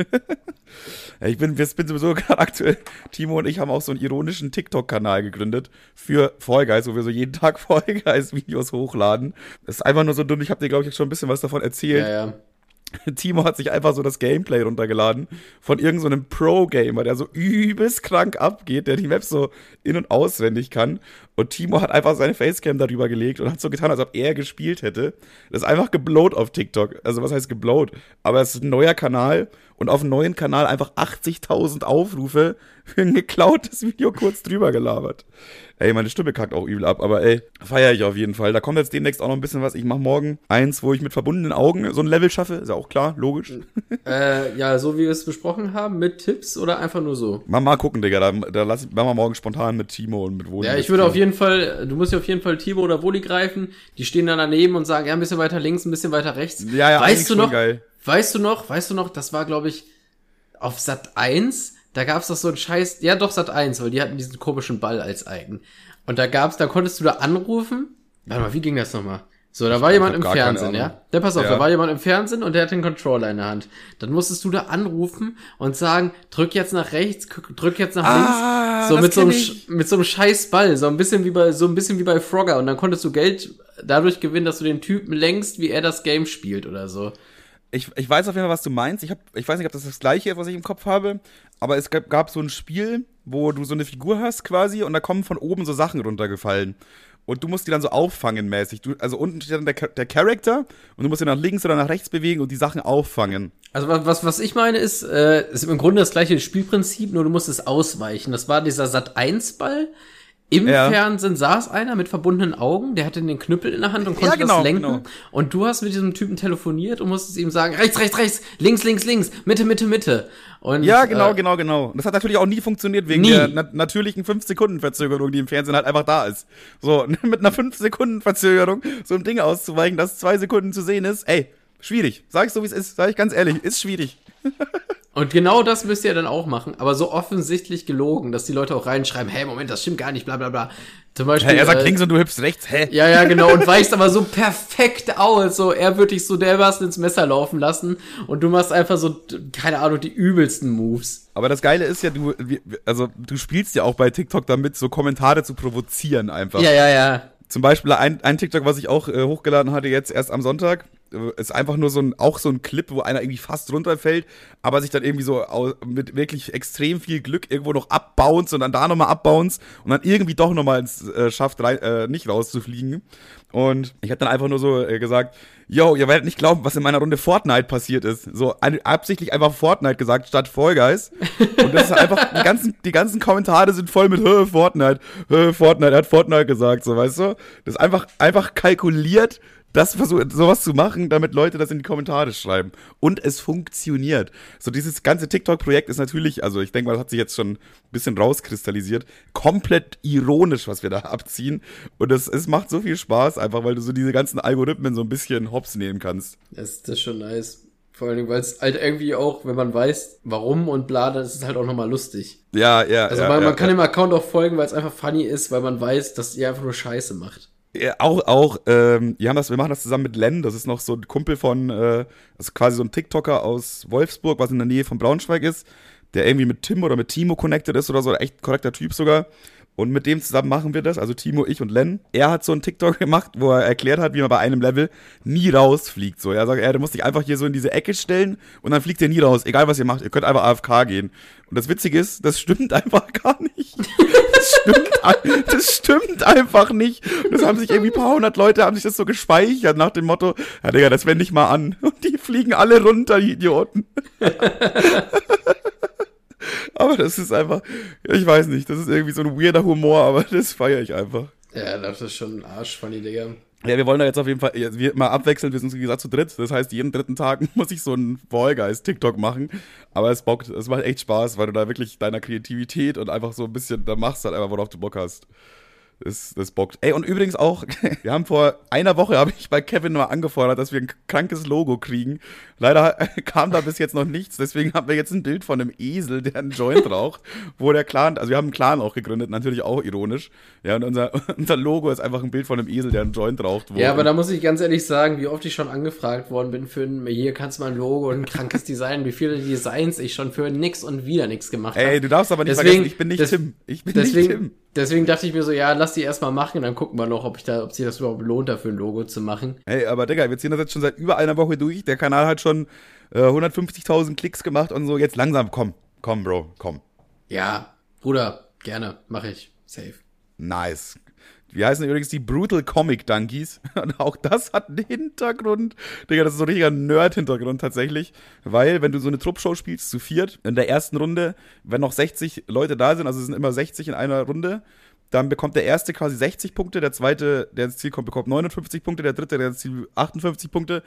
ich bin, bin sowieso gerade aktuell, Timo und ich haben auch so einen ironischen TikTok-Kanal gegründet für Fall Guys, wo wir so jeden Tag Fall Guys Videos hochladen. Das ist einfach nur so dumm, ich habe dir, glaube ich, schon ein bisschen was davon erzählt. Ja, ja. Timo hat sich einfach so das Gameplay runtergeladen von irgendeinem so Pro-Gamer, der so übelst krank abgeht, der die Maps so in- und auswendig kann. Und Timo hat einfach seine Facecam darüber gelegt und hat so getan, als ob er gespielt hätte. Das ist einfach geblowt auf TikTok. Also was heißt geblowt? Aber es ist ein neuer Kanal und auf einem neuen Kanal einfach 80.000 Aufrufe für ein geklautes Video kurz drüber gelabert. Ey, meine Stimme kackt auch übel ab, aber ey, feiere ich auf jeden Fall. Da kommt jetzt demnächst auch noch ein bisschen was. Ich mache morgen eins, wo ich mit verbundenen Augen so ein Level schaffe. Ist ja auch klar, logisch. Äh, ja, so wie wir es besprochen haben, mit Tipps oder einfach nur so? Mal, mal gucken, Digga. Da, da lass, machen wir morgen spontan mit Timo und mit Woli. Ja, ich würde auf jeden Fall, du musst ja auf jeden Fall Timo oder Woli greifen. Die stehen dann daneben und sagen, ja, ein bisschen weiter links, ein bisschen weiter rechts. Ja, ja, weißt du noch, geil. Weißt du noch, weißt du noch, das war, glaube ich, auf Sat 1, da gab's doch so ein Scheiß, ja doch Sat 1, weil die hatten diesen komischen Ball als Eigen. Und da gab's, da konntest du da anrufen. Warte mal, wie ging das nochmal? So, da ich war jemand im Fernsehen, ja? Der pass auf, ja. da war jemand im Fernsehen und der hat den Controller in der Hand. Dann musstest du da anrufen und sagen, drück jetzt nach rechts, drück jetzt nach ah, links. So mit so, einem, mit so einem scheiß Ball, so ein bisschen wie bei, so ein bisschen wie bei Frogger. Und dann konntest du Geld dadurch gewinnen, dass du den Typen längst, wie er das Game spielt oder so. Ich, ich weiß auf jeden Fall, was du meinst. Ich, hab, ich weiß nicht, ob das das gleiche ist, was ich im Kopf habe, aber es gab, gab so ein Spiel, wo du so eine Figur hast quasi und da kommen von oben so Sachen runtergefallen. Und du musst die dann so auffangen mäßig. Du, also unten steht dann der, der Charakter und du musst ihn nach links oder nach rechts bewegen und die Sachen auffangen. Also was, was ich meine ist, äh, ist im Grunde das gleiche Spielprinzip, nur du musst es ausweichen. Das war dieser Sat-1-Ball. Im ja. Fernsehen saß einer mit verbundenen Augen, der hatte den Knüppel in der Hand und konnte ja, genau, das lenken. Genau. Und du hast mit diesem Typen telefoniert und musstest ihm sagen, rechts, rechts, rechts, links, links, links, Mitte, Mitte, Mitte. Und, ja, genau, äh, genau, genau. Das hat natürlich auch nie funktioniert wegen nie. der na natürlichen 5-Sekunden-Verzögerung, die im Fernsehen halt einfach da ist. So, mit einer 5-Sekunden-Verzögerung so ein Ding auszuweichen, das zwei Sekunden zu sehen ist, ey, schwierig. Sag ich so, wie es ist, sag ich ganz ehrlich, ist schwierig. Und genau das müsst ihr dann auch machen, aber so offensichtlich gelogen, dass die Leute auch reinschreiben, hey, Moment, das stimmt gar nicht, bla bla bla. Zum Beispiel. Hä, er sagt äh, links und du hüpfst rechts, hä? Ja, ja, genau, und weichst aber so perfekt aus, so, er würde dich so dermaßen ins Messer laufen lassen und du machst einfach so, keine Ahnung, die übelsten Moves. Aber das Geile ist ja, du, also, du spielst ja auch bei TikTok damit, so Kommentare zu provozieren einfach. Ja, ja, ja. Zum Beispiel ein, ein TikTok, was ich auch äh, hochgeladen hatte jetzt erst am Sonntag, ist einfach nur so ein, auch so ein Clip, wo einer irgendwie fast runterfällt, aber sich dann irgendwie so mit wirklich extrem viel Glück irgendwo noch abbounce und dann da nochmal abbounce und dann irgendwie doch nochmal äh, schafft, rein, äh, nicht rauszufliegen. Und ich habe dann einfach nur so äh, gesagt, yo, ihr werdet nicht glauben, was in meiner Runde Fortnite passiert ist. So ein, absichtlich einfach Fortnite gesagt statt Fall Guys. Und das ist einfach, die ganzen, die ganzen Kommentare sind voll mit, Fortnite, Fortnite, er hat Fortnite gesagt, so, weißt du? Das ist einfach, einfach kalkuliert, das versucht, sowas zu machen, damit Leute das in die Kommentare schreiben. Und es funktioniert. So, dieses ganze TikTok-Projekt ist natürlich, also ich denke mal, das hat sich jetzt schon ein bisschen rauskristallisiert, komplett ironisch, was wir da abziehen. Und es, es macht so viel Spaß, einfach weil du so diese ganzen Algorithmen so ein bisschen hops nehmen kannst. Das, das ist schon nice. Vor allem, weil es halt irgendwie auch, wenn man weiß, warum und bla, dann ist es halt auch nochmal lustig. Ja, ja. Also ja, man, ja, man kann ja. dem Account auch folgen, weil es einfach funny ist, weil man weiß, dass ihr einfach nur Scheiße macht. Auch, auch, ähm, wir haben das, wir machen das zusammen mit Len, das ist noch so ein Kumpel von, äh, ist quasi so ein TikToker aus Wolfsburg, was in der Nähe von Braunschweig ist, der irgendwie mit Tim oder mit Timo connected ist oder so, echt korrekter Typ sogar. Und mit dem zusammen machen wir das, also Timo, ich und Len. Er hat so einen TikTok gemacht, wo er erklärt hat, wie man bei einem Level nie rausfliegt. So, er sagt, er, du musst dich einfach hier so in diese Ecke stellen und dann fliegt ihr nie raus, egal was ihr macht. Ihr könnt einfach AFK gehen. Und das Witzige ist, das stimmt einfach gar nicht. Das stimmt, das stimmt einfach nicht. Das haben sich irgendwie ein paar hundert Leute haben sich das so gespeichert nach dem Motto, ja Digga, das wende ich mal an. Und die fliegen alle runter, die Idioten. aber das ist einfach, ich weiß nicht, das ist irgendwie so ein weirder Humor, aber das feiere ich einfach. Ja, das ist schon ein Arsch funny, Digga. Ja, wir wollen da jetzt auf jeden Fall, wir mal abwechseln, wir sind wie gesagt zu dritt. Das heißt, jeden dritten Tag muss ich so einen Fallgeist TikTok machen. Aber es bockt, es macht echt Spaß, weil du da wirklich deiner Kreativität und einfach so ein bisschen, da machst halt einfach, worauf du Bock hast. Das, das bockt. Ey, und übrigens auch, wir haben vor einer Woche, habe ich bei Kevin mal angefordert, dass wir ein krankes Logo kriegen. Leider kam da bis jetzt noch nichts, deswegen haben wir jetzt ein Bild von einem Esel, der einen Joint raucht, wo der Clan, also wir haben einen Clan auch gegründet, natürlich auch ironisch. Ja, und unser, unser Logo ist einfach ein Bild von einem Esel, der einen Joint raucht. Ja, aber da muss ich ganz ehrlich sagen, wie oft ich schon angefragt worden bin für ein, hier kannst du mal ein Logo und ein krankes Design, wie viele Designs ich schon für nix und wieder nichts gemacht habe. Ey, du darfst aber nicht deswegen, vergessen, ich bin nicht des, Tim. Ich bin deswegen, nicht Tim. Deswegen dachte ich mir so, ja, lass die erstmal machen, dann gucken wir noch, ob ich da, ob sich das überhaupt lohnt, dafür ein Logo zu machen. Ey, aber Digga, wir ziehen das jetzt schon seit über einer Woche durch. Der Kanal hat schon äh, 150.000 Klicks gemacht und so. Jetzt langsam, komm, komm, Bro, komm. Ja, Bruder, gerne, mache ich. Safe. Nice. Wir heißen übrigens die Brutal Comic Donkeys. Und auch das hat einen Hintergrund. Digga, das ist so ein richtiger Nerd-Hintergrund tatsächlich. Weil, wenn du so eine Truppshow spielst, zu viert, in der ersten Runde, wenn noch 60 Leute da sind, also es sind immer 60 in einer Runde, dann bekommt der erste quasi 60 Punkte, der zweite, der ins Ziel kommt, bekommt 59 Punkte, der dritte, der ins Ziel 58 Punkte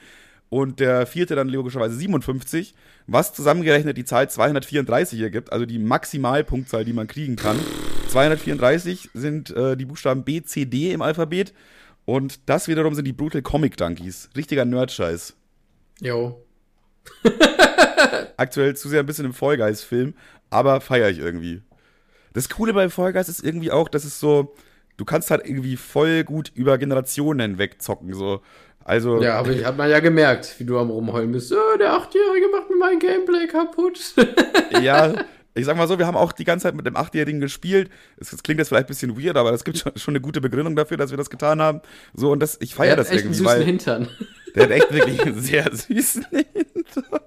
und der vierte dann logischerweise 57, was zusammengerechnet die Zahl 234 ergibt, also die Maximalpunktzahl, die man kriegen kann. 234 sind äh, die Buchstaben B, C, D im Alphabet. Und das wiederum sind die Brutal Comic Donkeys. Richtiger Nerd-Scheiß. Jo. Aktuell zu sehr ein bisschen im Fall Guys-Film, aber feiere ich irgendwie. Das Coole bei Fall Guys ist irgendwie auch, dass es so, du kannst halt irgendwie voll gut über Generationen hinweg zocken. So. Also, ja, aber ich hat man ja gemerkt, wie du am Rumheulen bist. Oh, der Achtjährige macht mir mein Gameplay kaputt. ja, ich sag mal so, wir haben auch die ganze Zeit mit dem Achtjährigen gespielt. Es, klingt jetzt vielleicht ein bisschen weird, aber es gibt schon, schon, eine gute Begründung dafür, dass wir das getan haben. So, und das, ich feiere das echt irgendwie. Einen süßen weil, Hintern. Der hat echt wirklich einen sehr süßen Hintern.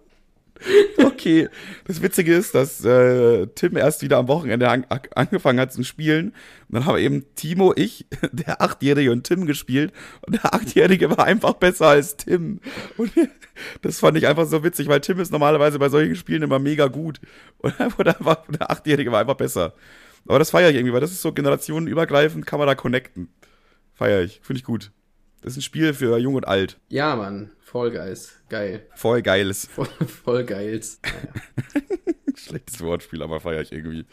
Okay, das Witzige ist, dass äh, Tim erst wieder am Wochenende an, angefangen hat zu spielen. Und dann haben eben Timo, ich, der Achtjährige und Tim gespielt. Und der Achtjährige war einfach besser als Tim. Und das fand ich einfach so witzig, weil Tim ist normalerweise bei solchen Spielen immer mega gut. Und einfach, der Achtjährige war einfach besser. Aber das feiere ich irgendwie, weil das ist so generationenübergreifend, kann man da connecten. Feiere ich, finde ich gut. Das ist ein Spiel für Jung und Alt. Ja, Mann. Voll Guys. Geil. Voll Geiles. Voll, voll Geils. Schlechtes Wortspiel, aber feiere ich irgendwie.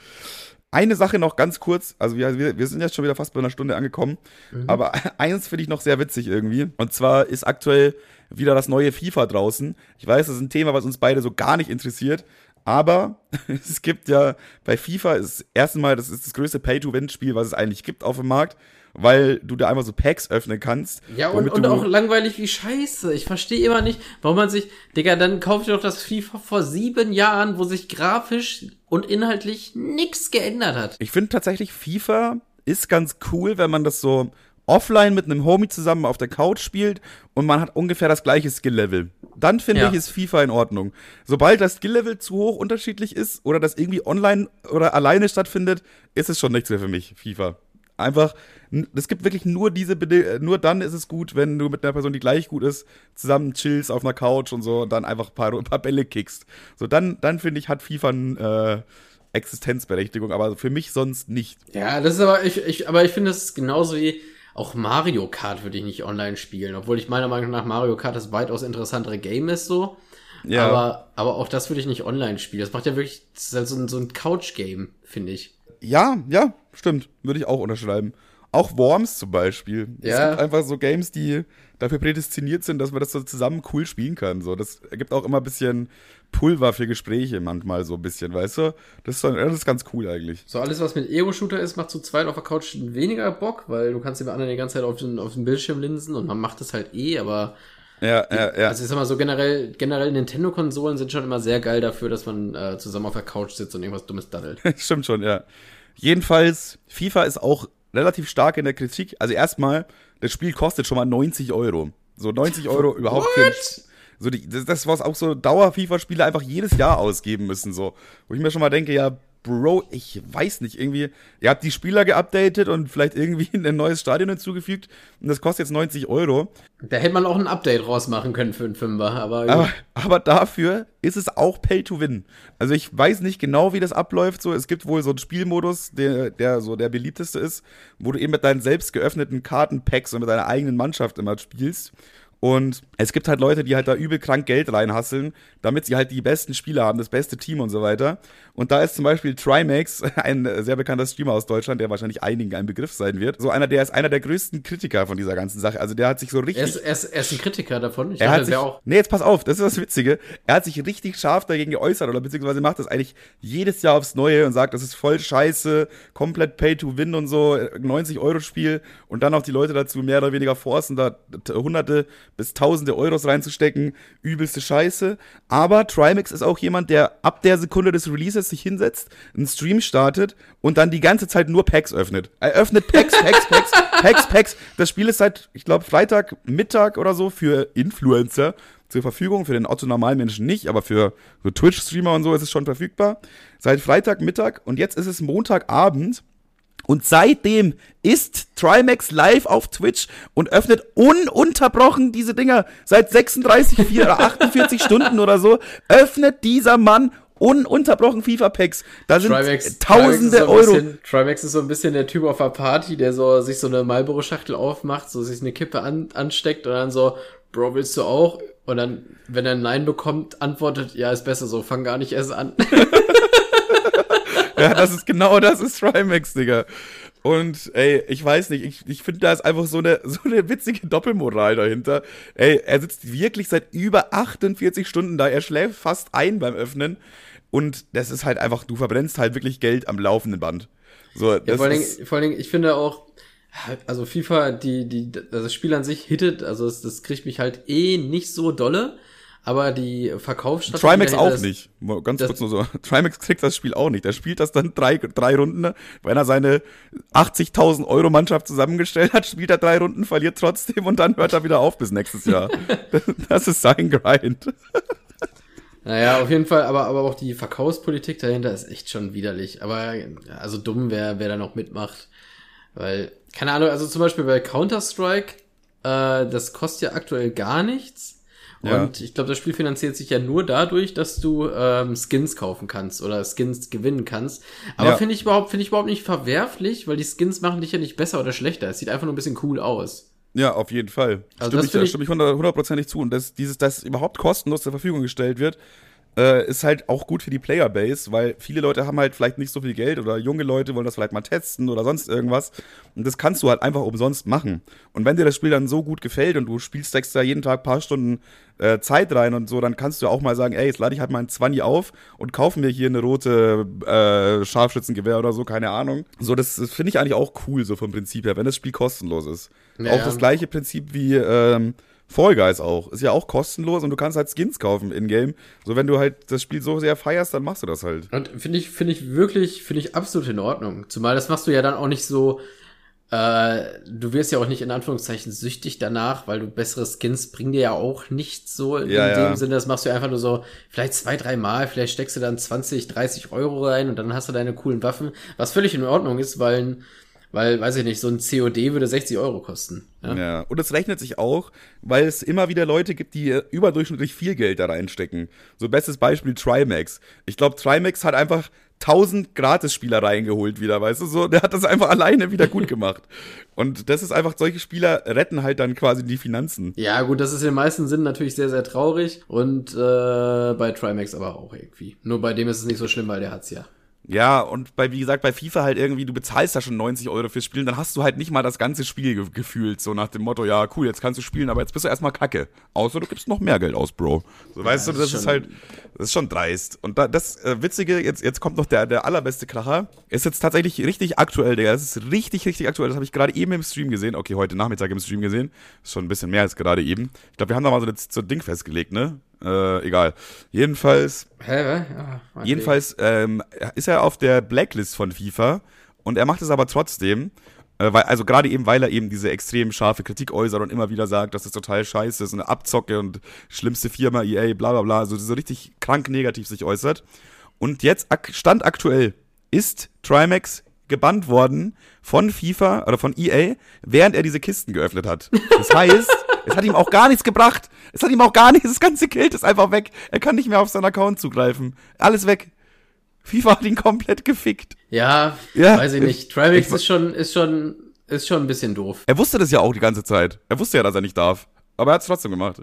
Eine Sache noch ganz kurz, also wir, wir, wir sind jetzt schon wieder fast bei einer Stunde angekommen, mhm. aber eins finde ich noch sehr witzig irgendwie. Und zwar ist aktuell wieder das neue FIFA draußen. Ich weiß, das ist ein Thema, was uns beide so gar nicht interessiert, aber es gibt ja bei FIFA ist das erste Mal, das ist das größte Pay-to-Win-Spiel, was es eigentlich gibt auf dem Markt weil du da einfach so Packs öffnen kannst. Ja, und, und auch langweilig wie scheiße. Ich verstehe immer nicht, warum man sich, Digga, dann kauft ihr doch das FIFA vor sieben Jahren, wo sich grafisch und inhaltlich nichts geändert hat. Ich finde tatsächlich, FIFA ist ganz cool, wenn man das so offline mit einem Homie zusammen auf der Couch spielt und man hat ungefähr das gleiche Skill-Level. Dann finde ja. ich, ist FIFA in Ordnung. Sobald das Skill-Level zu hoch unterschiedlich ist oder das irgendwie online oder alleine stattfindet, ist es schon nichts mehr für mich, FIFA. Einfach, es gibt wirklich nur diese, nur dann ist es gut, wenn du mit einer Person, die gleich gut ist, zusammen chillst auf einer Couch und so und dann einfach ein paar, ein paar Bälle kickst. So, dann, dann finde ich, hat FIFA eine äh, Existenzberechtigung, aber für mich sonst nicht. Ja, das ist aber, ich, ich, aber ich finde, das ist genauso wie, auch Mario Kart würde ich nicht online spielen, obwohl ich meiner Meinung nach Mario Kart das weitaus interessantere Game ist so. Ja. Aber, aber auch das würde ich nicht online spielen. Das macht ja wirklich, das ist halt so ein, so ein Couch-Game, finde ich. Ja, ja, stimmt. Würde ich auch unterschreiben. Auch Worms zum Beispiel. Ja. Es gibt einfach so Games, die dafür prädestiniert sind, dass man das so zusammen cool spielen kann. So, das ergibt auch immer ein bisschen Pulver für Gespräche manchmal so ein bisschen, weißt du? Das ist, das ist ganz cool eigentlich. So alles, was mit Ego-Shooter ist, macht zu zweit auf der Couch weniger Bock, weil du kannst den anderen die ganze Zeit auf den, auf den Bildschirm linsen und man macht das halt eh, aber ja, ja, ja. Also ich sag mal so generell, generell Nintendo-Konsolen sind schon immer sehr geil dafür, dass man äh, zusammen auf der Couch sitzt und irgendwas Dummes daddelt. Stimmt schon, ja. Jedenfalls, FIFA ist auch relativ stark in der Kritik. Also erstmal, das Spiel kostet schon mal 90 Euro. So 90 Euro überhaupt für so die, das, das was auch so Dauer-FIFA-Spiele einfach jedes Jahr ausgeben müssen. So, wo ich mir schon mal denke, ja, Bro, ich weiß nicht, irgendwie, ihr habt die Spieler geupdatet und vielleicht irgendwie ein neues Stadion hinzugefügt und das kostet jetzt 90 Euro. Da hätte man auch ein Update rausmachen können für einen Fünfer, aber, aber. Aber, dafür ist es auch Pay to Win. Also ich weiß nicht genau, wie das abläuft. So, es gibt wohl so einen Spielmodus, der, der so der beliebteste ist, wo du eben mit deinen selbst geöffneten Kartenpacks und mit deiner eigenen Mannschaft immer spielst. Und es gibt halt Leute, die halt da übel krank Geld reinhasseln, damit sie halt die besten Spieler haben, das beste Team und so weiter. Und da ist zum Beispiel Trimax, ein sehr bekannter Streamer aus Deutschland, der wahrscheinlich einigen ein Begriff sein wird. So einer, der ist einer der größten Kritiker von dieser ganzen Sache. Also der hat sich so richtig. Er ist, er ist, er ist ein Kritiker davon. Ich er dachte, hat sich, auch. Nee, jetzt pass auf, das ist das Witzige. Er hat sich richtig scharf dagegen geäußert oder beziehungsweise macht das eigentlich jedes Jahr aufs Neue und sagt, das ist voll scheiße, komplett Pay to Win und so, 90 Euro Spiel und dann auch die Leute dazu mehr oder weniger forcen, da hunderte bis tausende Euros reinzustecken, übelste Scheiße. Aber Trimax ist auch jemand, der ab der Sekunde des Releases sich hinsetzt, einen Stream startet und dann die ganze Zeit nur Packs öffnet. Er öffnet Packs, Packs, Packs, Packs, Packs. Das Spiel ist seit, ich glaube, Freitag, Mittag oder so für Influencer zur Verfügung, für den Otto-Normalmenschen nicht, aber für so Twitch-Streamer und so ist es schon verfügbar. Seit Freitag Mittag und jetzt ist es Montagabend und seitdem ist Trimax live auf Twitch und öffnet ununterbrochen diese Dinger. Seit 36, 4 oder 48 Stunden oder so öffnet dieser Mann ununterbrochen FIFA-Packs. Da sind Trimax, tausende Trimax so Euro. Bisschen, Trimax ist so ein bisschen der Typ auf der Party, der so sich so eine Marlboro-Schachtel aufmacht, so sich eine Kippe an, ansteckt und dann so, Bro, willst du auch? Und dann, wenn er Nein bekommt, antwortet, ja, ist besser so, fang gar nicht erst an. ja, das ist genau das ist Trimax, Digga. Und ey, ich weiß nicht, ich, ich finde, da ist einfach so eine, so eine witzige Doppelmoral dahinter. Ey, er sitzt wirklich seit über 48 Stunden da, er schläft fast ein beim Öffnen. Und das ist halt einfach, du verbrennst halt wirklich Geld am laufenden Band. So, ja, vor allen, Dingen, vor allen Dingen, ich finde auch, also FIFA, die, die, das Spiel an sich hittet, also das, das kriegt mich halt eh nicht so dolle. Aber die Verkaufsstrategie. Trimax auch das, nicht. Ganz kurz nur so. Trimax kriegt das Spiel auch nicht. Der spielt das dann drei, drei Runden. Wenn er seine 80.000 Euro Mannschaft zusammengestellt hat, spielt er drei Runden, verliert trotzdem und dann hört er wieder auf bis nächstes Jahr. das ist sein Grind. Naja, auf jeden Fall, aber, aber auch die Verkaufspolitik dahinter ist echt schon widerlich. Aber also dumm, wer, wer da noch mitmacht. Weil, keine Ahnung, also zum Beispiel bei Counter-Strike, äh, das kostet ja aktuell gar nichts. Und ja. ich glaube, das Spiel finanziert sich ja nur dadurch, dass du ähm, Skins kaufen kannst oder Skins gewinnen kannst. Aber ja. finde ich überhaupt, finde ich überhaupt nicht verwerflich, weil die Skins machen dich ja nicht besser oder schlechter. Es sieht einfach nur ein bisschen cool aus. Ja, auf jeden Fall. Also stimme, ich, stimme ich hundertprozentig zu. Und dass dieses, das überhaupt kostenlos zur Verfügung gestellt wird, äh, ist halt auch gut für die Playerbase, weil viele Leute haben halt vielleicht nicht so viel Geld oder junge Leute wollen das vielleicht mal testen oder sonst irgendwas. Und das kannst du halt einfach umsonst machen. Und wenn dir das Spiel dann so gut gefällt und du spielst extra jeden Tag ein paar Stunden äh, Zeit rein und so, dann kannst du auch mal sagen, ey, jetzt lade ich halt mal ein 20 auf und kaufe mir hier eine rote äh, Scharfschützengewehr oder so, keine Ahnung. So, das, das finde ich eigentlich auch cool, so vom Prinzip her, wenn das Spiel kostenlos ist. Ja, auch das gleiche Prinzip wie, ähm, Fall Guys auch. Ist ja auch kostenlos und du kannst halt Skins kaufen in-game. So, wenn du halt das Spiel so sehr feierst, dann machst du das halt. Und finde ich, finde ich wirklich, finde ich absolut in Ordnung. Zumal das machst du ja dann auch nicht so, äh, du wirst ja auch nicht in Anführungszeichen süchtig danach, weil du bessere Skins bringen dir ja auch nichts so in ja, dem ja. Sinne. Das machst du einfach nur so, vielleicht zwei, drei Mal, vielleicht steckst du dann 20, 30 Euro rein und dann hast du deine coolen Waffen, was völlig in Ordnung ist, weil ein weil, weiß ich nicht, so ein COD würde 60 Euro kosten. Ja, ja. und es rechnet sich auch, weil es immer wieder Leute gibt, die überdurchschnittlich viel Geld da reinstecken. So bestes Beispiel Trimax. Ich glaube, Trimax hat einfach 1000 Gratis-Spieler reingeholt wieder, weißt du, so, der hat das einfach alleine wieder gut gemacht. Und das ist einfach, solche Spieler retten halt dann quasi die Finanzen. Ja, gut, das ist in den meisten Sinnen natürlich sehr, sehr traurig und äh, bei Trimax aber auch irgendwie. Nur bei dem ist es nicht so schlimm, weil der hat's ja. Ja, und bei, wie gesagt, bei FIFA halt irgendwie, du bezahlst da schon 90 Euro fürs Spielen, dann hast du halt nicht mal das ganze Spiel ge gefühlt, so nach dem Motto, ja, cool, jetzt kannst du spielen, aber jetzt bist du erstmal kacke. Außer du gibst noch mehr Geld aus, Bro. So, ja, weißt du, das ist, ist halt, das ist schon dreist. Und da, das äh, Witzige, jetzt, jetzt kommt noch der, der allerbeste Kracher, ist jetzt tatsächlich richtig aktuell, Digga. Das ist richtig, richtig aktuell. Das habe ich gerade eben im Stream gesehen. Okay, heute Nachmittag im Stream gesehen. Ist schon ein bisschen mehr als gerade eben. Ich glaube, wir haben da mal so, so ein Ding festgelegt, ne? Äh, egal. Jedenfalls. Hä? Ja, jedenfalls ähm, ist er auf der Blacklist von FIFA und er macht es aber trotzdem. Äh, weil, also gerade eben, weil er eben diese extrem scharfe Kritik äußert und immer wieder sagt, dass es total scheiße ist, eine Abzocke und schlimmste Firma, EA, bla bla bla, also so richtig krank negativ sich äußert. Und jetzt, Stand aktuell, ist Trimax gebannt worden von FIFA oder von EA, während er diese Kisten geöffnet hat. Das heißt, es hat ihm auch gar nichts gebracht. Es hat ihm auch gar nichts. Das ganze Geld ist einfach weg. Er kann nicht mehr auf seinen Account zugreifen. Alles weg. FIFA hat ihn komplett gefickt. Ja, ja weiß ich nicht. Trimax ist schon, ist schon, ist schon ein bisschen doof. Er wusste das ja auch die ganze Zeit. Er wusste ja, dass er nicht darf. aber er hat es trotzdem gemacht.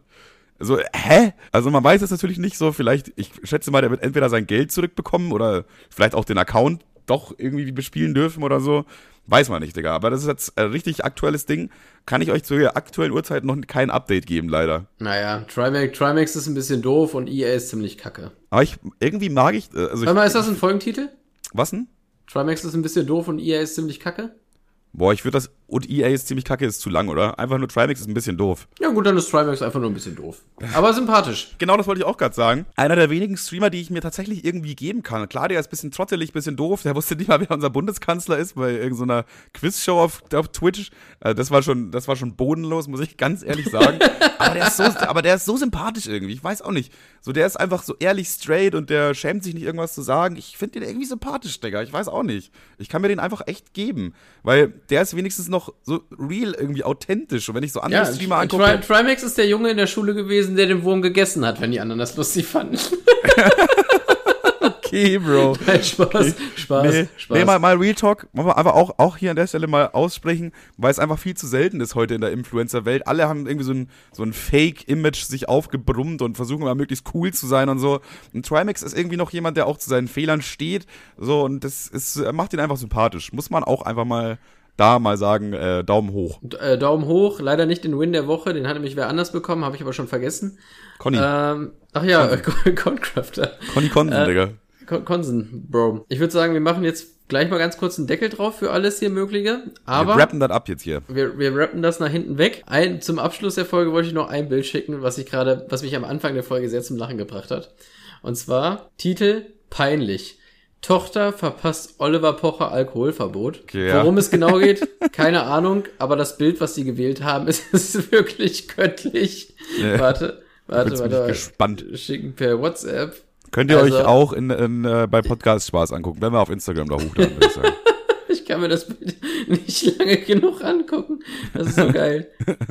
So, hä? Also man weiß es natürlich nicht so, vielleicht, ich schätze mal, der wird entweder sein Geld zurückbekommen oder vielleicht auch den Account doch irgendwie bespielen dürfen oder so. Weiß man nicht, Digga. Aber das ist jetzt ein richtig aktuelles Ding. Kann ich euch zu der aktuellen Uhrzeit noch kein Update geben, leider. Naja, Trimax, Trimax ist ein bisschen doof und EA ist ziemlich kacke. Aber ich, irgendwie mag ich, äh, also Warte mal, ist das ein Folgentitel? was denn? Trimax ist ein bisschen doof und EA ist ziemlich kacke? Boah, ich würde das, und EA ist ziemlich kacke, ist zu lang, oder? Einfach nur Trimax ist ein bisschen doof. Ja gut, dann ist Trimax einfach nur ein bisschen doof. Aber sympathisch. Genau das wollte ich auch gerade sagen. Einer der wenigen Streamer, die ich mir tatsächlich irgendwie geben kann. Klar, der ist ein bisschen trottelig, ein bisschen doof. Der wusste nicht mal, wer unser Bundeskanzler ist bei irgendeiner Quizshow auf, auf Twitch. Äh, das war schon, das war schon bodenlos, muss ich ganz ehrlich sagen. aber, der ist so, aber der ist so sympathisch irgendwie. Ich weiß auch nicht. So, der ist einfach so ehrlich straight und der schämt sich nicht irgendwas zu sagen. Ich finde den irgendwie sympathisch, Digga. Ich weiß auch nicht. Ich kann mir den einfach echt geben. Weil der ist wenigstens noch so real, irgendwie authentisch. Und wenn ich so andere Ja, Streamer Tri angucke. Trimax ist der Junge in der Schule gewesen, der den Wurm gegessen hat, wenn die anderen das lustig fanden. Okay, Bro. Nein, Spaß, Spaß, Nee, Spaß. nee mal, mal Real Talk, wollen wir aber auch, auch hier an der Stelle mal aussprechen, weil es einfach viel zu selten ist heute in der Influencer-Welt. Alle haben irgendwie so ein, so ein Fake-Image sich aufgebrummt und versuchen immer möglichst cool zu sein und so. Und Trimax ist irgendwie noch jemand, der auch zu seinen Fehlern steht. So, und das ist, macht ihn einfach sympathisch. Muss man auch einfach mal da mal sagen, äh, Daumen hoch. D- äh, Daumen hoch, leider nicht den Win der Woche, den hatte mich wer anders bekommen, habe ich aber schon vergessen. Conny, Ähm, ach ja, äh, Concrafter. Conny Consen, äh, Digga. Con Consen, Bro. Ich würde sagen, wir machen jetzt gleich mal ganz kurz einen Deckel drauf für alles hier Mögliche. Aber wir rappen das ab jetzt hier. wir, wir rappen das nach hinten weg. Ein, zum Abschluss der Folge wollte ich noch ein Bild schicken, was ich gerade, was mich am Anfang der Folge sehr zum Lachen gebracht hat. Und zwar Titel peinlich. Tochter verpasst Oliver Pocher Alkoholverbot. Ja. Worum es genau geht, keine Ahnung, aber das Bild, was sie gewählt haben, ist, ist wirklich göttlich. Ja. Warte, warte, bin warte. ich gespannt. Schicken per WhatsApp. Könnt ihr Also- euch auch in, in, äh, bei Podcast Spaß angucken, wenn wir auf Instagram da hochladen, würde ich sagen. Ich kann mir das Bild nicht lange genug angucken. Das ist so geil.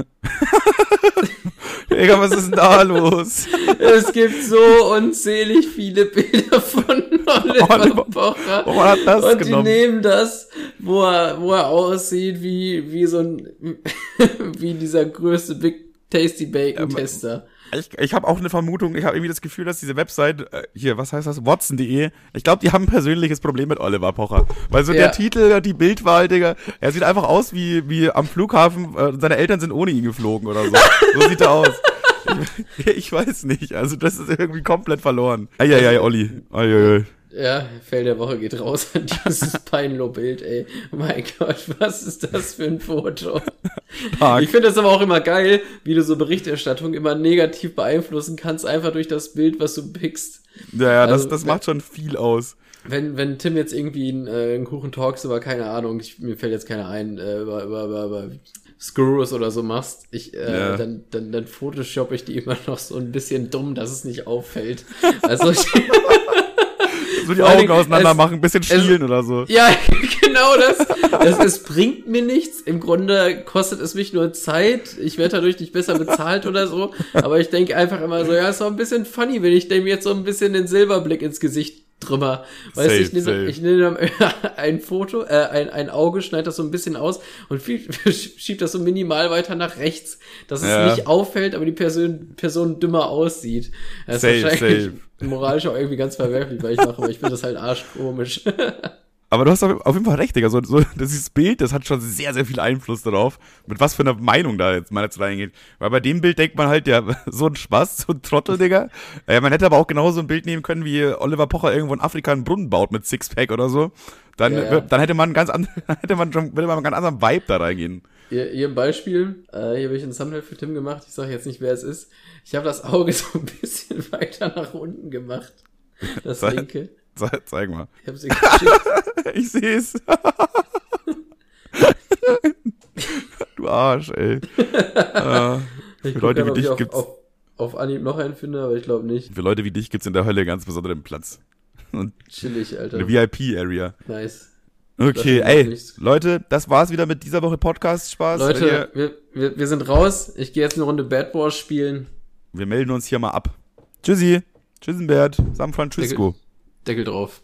Digga, was ist denn da los? Es gibt so unzählig viele Bilder von Oliver Oliver- Pocher. Warum hat das und genommen? die nehmen das, wo er, wo er aussieht wie, wie so ein, wie dieser größte Big Tasty Bacon Tester. Ich, ich habe auch eine Vermutung, ich habe irgendwie das Gefühl, dass diese Website, äh, hier, was heißt das, watson.de, ich glaube, die haben ein persönliches Problem mit Oliver Pocher. Weil so Ja. der Titel, die Bildwahl, Digga, er sieht einfach aus wie, wie am Flughafen, äh, seine Eltern sind ohne ihn geflogen oder so. So sieht er aus. Ich, ich weiß nicht, also das ist irgendwie komplett verloren. Eieiei, Olli. Eieiei. Ja, Fell der Woche geht raus an dieses Peinlo-Bild, ey. Mein Gott, was ist das für ein Foto? Tag. Ich finde das aber auch immer geil, wie du so Berichterstattung immer negativ beeinflussen kannst, einfach durch das Bild, was du pickst. Ja, ja, das, Also, das macht schon viel aus. Wenn, wenn Tim jetzt irgendwie einen, äh, einen Kuchen Talks über, keine Ahnung, ich, mir fällt jetzt keiner ein, äh, über, über, über, über Screws oder so machst, ich, äh, Ja. dann, dann, dann Photoshop ich die immer noch so ein bisschen dumm, dass es nicht auffällt. Also, ich, So die Augen auseinander es- machen, ein bisschen schielen oder so. Ja, genau das. Es, es bringt mir nichts. Im Grunde kostet es mich nur Zeit. Ich werde dadurch nicht besser bezahlt oder so. Aber ich denke einfach immer so, ja, ist doch ein bisschen funny, wenn ich dem jetzt so ein bisschen den Silberblick ins Gesicht trümmer. Weißt du, Safe, ich nehme, safe. ich nehme dann ein Foto, äh, ein, ein Auge, schneide das so ein bisschen aus und viel- schieb das so minimal weiter nach rechts, dass es Ja. nicht auffällt, aber die Person, Person dümmer aussieht. Das ist Safe, wahrscheinlich safe. moralisch auch irgendwie ganz verwerflich, weil ich mache, aber ich finde das halt arschkomisch. Aber du hast auf auf jeden Fall recht, Digga. So, so, dieses Bild, das hat schon sehr, sehr viel Einfluss darauf, mit was für einer Meinung da jetzt mal jetzt reingeht. Weil bei dem Bild denkt man halt, ja, so ein Spaß, so ein Trottel, Digga. Äh, man hätte aber auch genauso ein Bild nehmen können, wie Oliver Pocher irgendwo in Afrika einen Brunnen baut mit Sixpack oder so. Dann, Ja, ja. dann hätte man ganz anderen, hätte man schon, würde man einen ganz anderen Vibe da reingehen. Hier, hier ein Beispiel. Äh, hier habe ich ein Thumbnail für Tim gemacht. Ich sage jetzt nicht, wer es ist. Ich habe das Auge so ein bisschen weiter nach unten gemacht. Das linke. Ze- Zeig mal. Ich habe sie geschickt. Ich seh's. du Arsch, ey. Äh, Ich Für Leute wie dich auf, gibt's- auf, auf Anhieb noch einen finde, aber ich glaube nicht. für Leute wie dich gibt's in der Hölle ganz besonderen Platz. Und Chillig, Alter. eine VIP-Area. Nice. Okay, ey. Leute, das war's wieder mit dieser Woche Podcast-Spaß. Leute, wir, wir, wir sind raus. Ich gehe jetzt eine Runde Bad Wars spielen. wir melden uns hier mal ab. Tschüssi. Tschüssenbert. San Francisco. Deckel drauf.